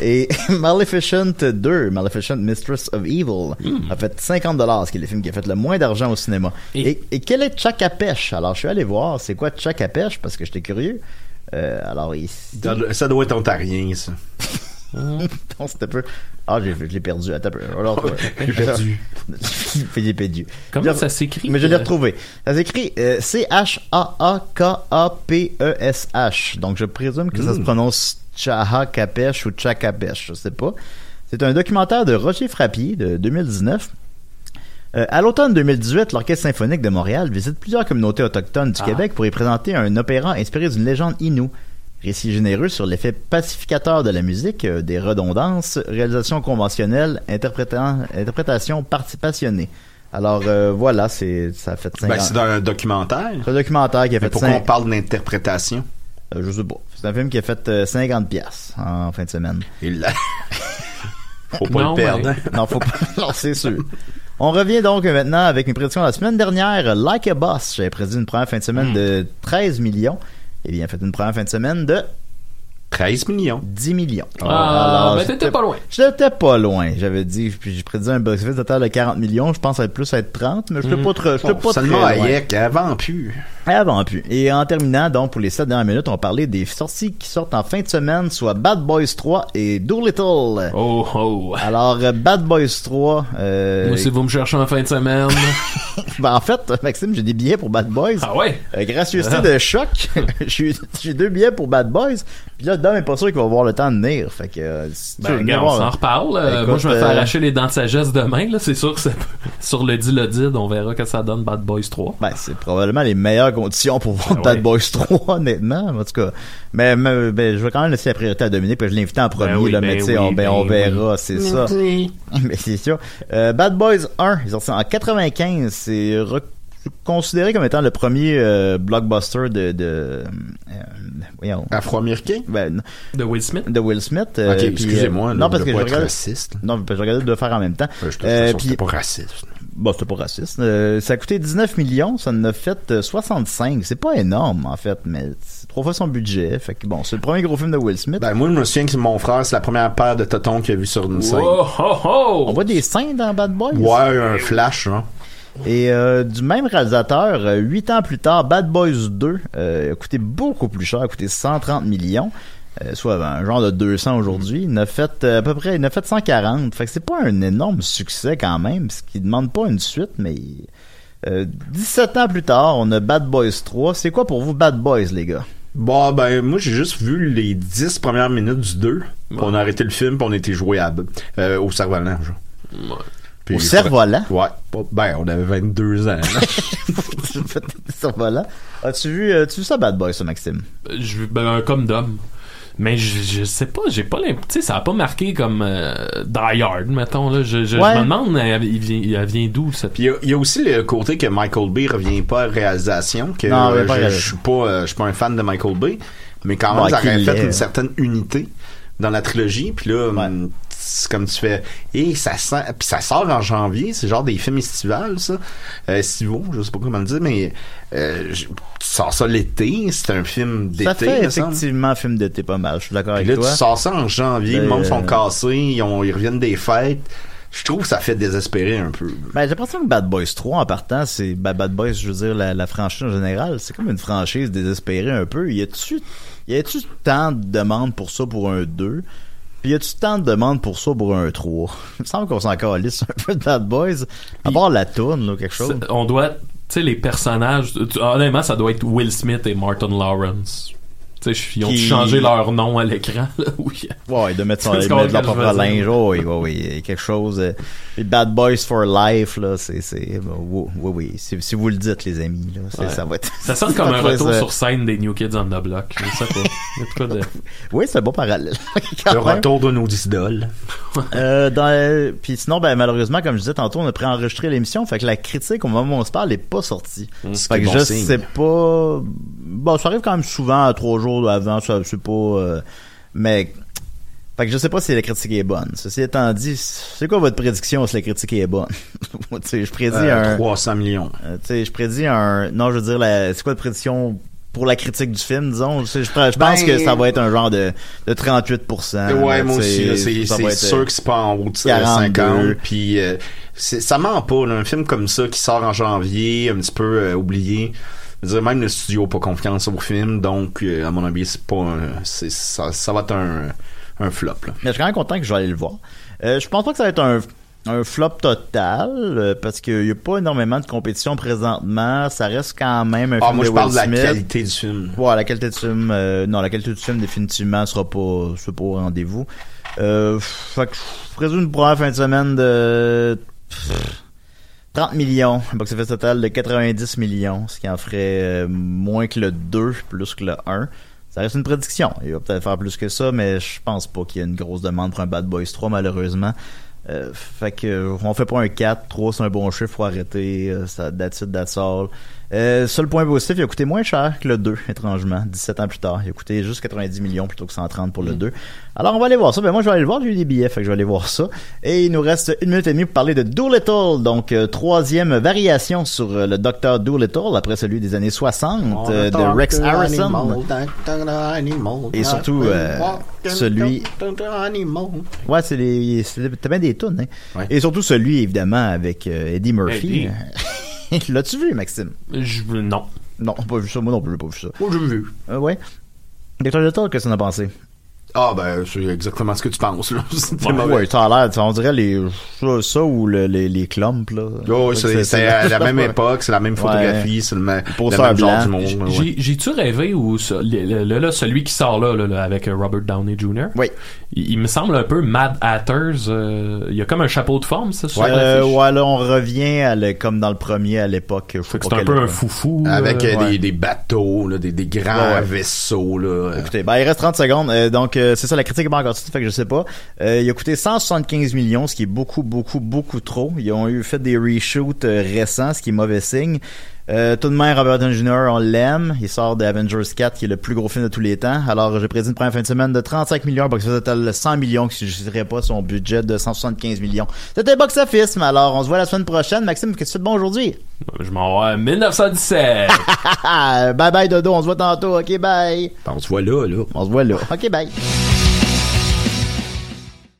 et <laughs> Maleficent 2 Maleficent Mistress of Evil a fait 50 dollars ce qui est le film qui a fait le moins d'argent au cinéma et, Et- et quel est Chakapèche alors je suis allé voir c'est quoi Chakapèche parce que j'étais curieux euh, alors ici Ça doit- Ça doit être ontarien, ça. <laughs> non, c'était peu ah j'ai- je l'ai perdu attends alors <laughs> J'ai perdu. <laughs> j'ai perdu Comment ça s'écrit? mais je l'ai euh, retrouvé. Ça s'écrit euh, C-H-A-A-K-A-P-E-S-H. Donc je présume que ça se prononce Chaha Kapesh ou Chakapesh, je sais pas. C'est un documentaire de Roger Frappier de 2019. Euh, à l'automne 2018, l'Orchestre symphonique de Montréal visite plusieurs communautés autochtones du Ah. Québec pour y présenter un opéra inspiré d'une légende inoue. Récit généreux sur l'effet pacificateur de la musique, euh, des redondances, réalisation conventionnelle, interprétation participationnée. Alors euh, voilà, c'est ça a fait 50 Ben, c'est dans un documentaire. c'est un documentaire qui a Mais fait pourquoi on 5 parle d'interprétation? euh, je sais pas. C'est un film qui a fait euh, 50 pièces en fin de semaine. Là, <laughs> Faut pas Non, le perdre. mais- hein? Non, faut pas. <laughs> Non, c'est sûr. On revient donc maintenant avec une prédiction de la semaine dernière. Like a Boss. J'avais prédit une première fin de semaine de 13 millions. Eh bien, fait une première fin de semaine de 13 millions. 10 millions. Ah, Alors, mais t'étais pas loin. J'étais pas loin. J'avais dit, puis j'ai prédit un box-office total de 40 millions. Je pense être plus à être 30, mais je Mhm. pas trop, j'étais Bon, pas très seulement loin. Hayek, avant plus. Avant plus. Et en terminant, donc, pour les 7 dernières minutes, on parlait des sorties qui sortent en fin de semaine, soit Bad Boys 3 et Doolittle. Oh, oh. Alors, Bad Boys 3, euh, Moi, si vous me cherchez en fin de semaine. <laughs> ben, en fait, Maxime, j'ai des billets pour Bad Boys. ah ouais? Euh, gracieuseté de choc, <laughs> j'ai j'ai deux billets pour Bad Boys. Puis là, Dom est pas sûr qu'il va avoir le temps de venir. Fait que, euh, tu Ben, veux on s'en reparle. Euh, Écoute, moi, je me fais euh, arracher les dents de sagesse demain, là. C'est sûr que <laughs> sur le dilodide, on verra que ça donne Bad Boys 3. Ben, c'est probablement les meilleures conditions pour voir Ah Bad ouais. Boys 3, <laughs> honnêtement. En tout cas. Mais, mais, ben, je vais quand même laisser la priorité à Dominique, puis je l'ai invité en premier, oui, là, ben mais tu sais, oui, on, ben, ben on verra, c'est ça. Oui. <laughs> mais c'est sûr. Euh, Bad Boys 1, il est sorti en 95. C'est considéré comme étant le premier euh, blockbuster de, de euh, Afro-américain? ben, De Will Smith. de Will Smith. euh, ok, excusez-moi. euh, non, parce que je regarde, raciste. non, parce que je regardais de le faire en même temps. Je te euh, puis- pas raciste. Bon, c'était pas raciste. Euh, ça a coûté 19 millions, ça en a fait euh, 65. C'est pas énorme, en fait, mais c'est trois fois son budget. Fait que bon, c'est le premier gros film de Will Smith. Ben, moi, je me souviens que mon frère, c'est la première paire de totons qu'il a vu sur une scène. Oh, oh, oh! On voit des seins dans Bad Boys? Ouais, un flash, hein. Et euh, du même réalisateur, euh, huit ans plus tard, Bad Boys 2 euh, a coûté beaucoup plus cher, a coûté 130 millions. euh, soit un genre de 200 aujourd'hui. Il en a fait euh, à peu près, il en a fait 140. Fait que c'est pas un énorme succès quand même, ce qui demande pas une suite, mais euh, 17 ans plus tard, on a Bad Boys 3. C'est quoi pour vous Bad Boys, les gars? Bon, ben, moi, j'ai juste vu les 10 premières minutes du 2. Puis on a arrêté le film, puis on était jouable. Euh, au cerf-volant, genre. Ouais. Puis- Au cerf-volant? Ouais. Ben, on avait 22 ans. <laughs> Cerf-volant. As-tu vu, euh, tu vu ça Bad Boys, ça, Maxime? Je, ben, comme d'homme. Mais je, je sais pas, j'ai pas l'impression. Tu sais, ça a pas marqué comme euh, Die Hard, mettons. Là. Je, je, Ouais. je me demande, elle, il vient, elle vient d'où cette. Puis il y a- il y, a aussi le côté que Michael Bay revient pas à la réalisation. Que Non, euh, pas je, suis pas, euh, je suis pas un fan de Michael Bay, mais quand même, Ouais, ça aurait fait une certaine unité dans la trilogie. Puis là, Ouais. C'est comme tu fais, et ça sent, puis ça sort en janvier. C'est genre des films estivales, ça, euh, estivaux, je sais pas comment le dire, mais euh, je- tu sors ça l'été. C'est un film d'été. Ça fait effectivement un film d'été pas mal. Je suis d'accord avec là, toi. tu sors ça en janvier, Ben, le monde sont euh, cassés, ils, ont, ils reviennent des fêtes. Je trouve que ça fait désespérer un peu. Ben, j'ai l'impression que Bad Boys 3, en partant, c'est, ben, Bad Boys, je veux dire, la, la franchise en général, c'est comme une franchise désespérée un peu. Y a-tu, y a-tu tant de demandes pour ça pour un 2? Puis y a-tu tant de demandes pour ça pour un 3? <laughs> Il me semble qu'on s'en calisse un peu de Bad Boys. À part la tourne, là, quelque chose. On doit. Tu sais, les personnages. Honnêtement, ça doit être Will Smith et Martin Lawrence. Tu sais, ils ont Qui- changé leur nom à l'écran, là, <laughs> oui. Ouais, de mettre, son, <laughs> de leur propre linge. Oui, oui, oui. Quelque chose. euh, les Bad Boys for Life, là, c'est, c'est, ben, oui, oui. Si, si vous le dites, les amis, là, Ouais. ça va être. Ça sonne <laughs> comme un retour euh, sur scène des New Kids on the Block. Je sais pas. De Oui, c'est un bon parallèle. Le retour de nos idoles. Euh, dans, euh, puis sinon, ben, malheureusement, comme je disais tantôt, on a préenregistré l'émission, fait que la critique au moment où on se parle n'est pas sortie. Ce Fait que est bon je signe. sais pas. Bon, ça arrive quand même souvent à trois jours avant, ça c'est pas. euh, mais. Fait que je sais pas si la critique est bonne. Ceci étant dit, c'est quoi votre prédiction si la critique est bonne? <laughs> je prédis Euh, un. 300 millions. euh, je prédis un. Non, je veux dire, la... c'est quoi la prédiction pour la critique du film, disons? Je, sais, je, je pense Ben- que ça va être un genre de, de 38%. ouais, moi aussi. C'est sûr que c'est pas en haut de 42. 50. Puis euh, ça ment pas. Là, un film comme ça qui sort en janvier, un petit peu euh, oublié. Je veux dire, même le studio pas confiance au film. Donc, euh, à mon avis, c'est pas un- c'est- ça, ça va être un, un flop. Là. Mais je suis quand même content que je vais aller le voir. Euh, je pense pas que ça va être un, un flop total, euh, parce qu'il y a pas énormément de compétition présentement. Ça reste quand même un Ah, film moi, de je parle de la qualité du film. Ouais, la qualité du film, euh, non, la qualité du film définitivement sera pas, sera pas au rendez-vous. Euh, fait que je présume une première fin de semaine de pff, 30 millions, un box-office total de 90 millions, ce qui en ferait euh, moins que le 2 plus que le 1. Ça reste une prédiction. Il va peut-être faire plus que ça, mais je pense pas qu'il y ait une grosse demande pour un Bad Boys 3, malheureusement. Euh, fait que on fait pas un 4, 3 c'est un bon chiffre, faut arrêter, euh, ça it, that's all. Euh, seul point positif, il a coûté moins cher que le 2, étrangement, 17 ans plus tard. Il a coûté juste 90 millions plutôt que 130 pour le 2. Alors, on va aller voir ça. Ben, moi, je vais aller le voir. J'ai eu des billets, fait que je vais aller voir ça. Et il nous reste une minute et demie pour parler de Doolittle. Donc, euh, troisième variation sur euh, le Docteur Doolittle, après celui des années 60, euh, de Rex Harrison. Et surtout, euh, celui- Ouais, c'est les, c'est- t'as bien des tunes, hein. Ouais. Et surtout celui, évidemment, avec euh, Eddie Murphy. Eddie. <laughs> <laughs> L'as-tu vu, Maxime? Je- non. Non, pas vu ça. Moi non plus, j'ai pas vu ça. Oh, j'ai vu. Euh, ouais. Docteur Doolittle, qu'est-ce que t'en as pensé? Ah, ben, c'est exactement ce que tu penses, là. <laughs> Ouais, mauvais. ça a l'air, ça, on dirait les, ça, ça ou le- les, les clumps, là. Oh, c'est c'est à la même époque, c'est la même Ouais. photographie, c'est le, ma- le même genre blanc. du monde. ouais. J'ai- J'ai-tu rêvé ou ça- le- le- le- là, celui qui sort là, là, là, avec Robert Downey Jr. Oui. Il, il me semble un peu Mad Hatters. euh, il y a comme un chapeau de forme, ça, sur Euh, l'affiche. ouais, là, on revient à le- comme dans le premier à l'époque. c'est un peu un foufou. Avec euh, euh, ouais. des, des bateaux, là, des, des grands Ouais, ouais. vaisseaux. Là. euh. Écoutez, ben, il reste 30 secondes. Euh, donc, euh, c'est ça, la critique est pas encore fait que je sais pas. Euh, il a coûté 175 millions, ce qui est beaucoup, beaucoup, beaucoup trop. Ils ont eu fait des reshoots euh, récents, ce qui est mauvais signe. Euh, tout de même, Robert Downey Jr., on l'aime. Il sort de Avengers 4, qui est le plus gros film de tous les temps. Alors, j'ai prédit une première fin de semaine de 35 millions, box office total de 100 millions, qui ne dirais pas son budget de 175 millions. C'était box office, mais alors, on se voit la semaine prochaine. Maxime, qu'est-ce que tu fais de bon aujourd'hui? Je m'en vais à 1917. <laughs> bye bye Dodo, on se voit tantôt. Ok, bye. On se voit là, là. On se voit là. Ok, bye.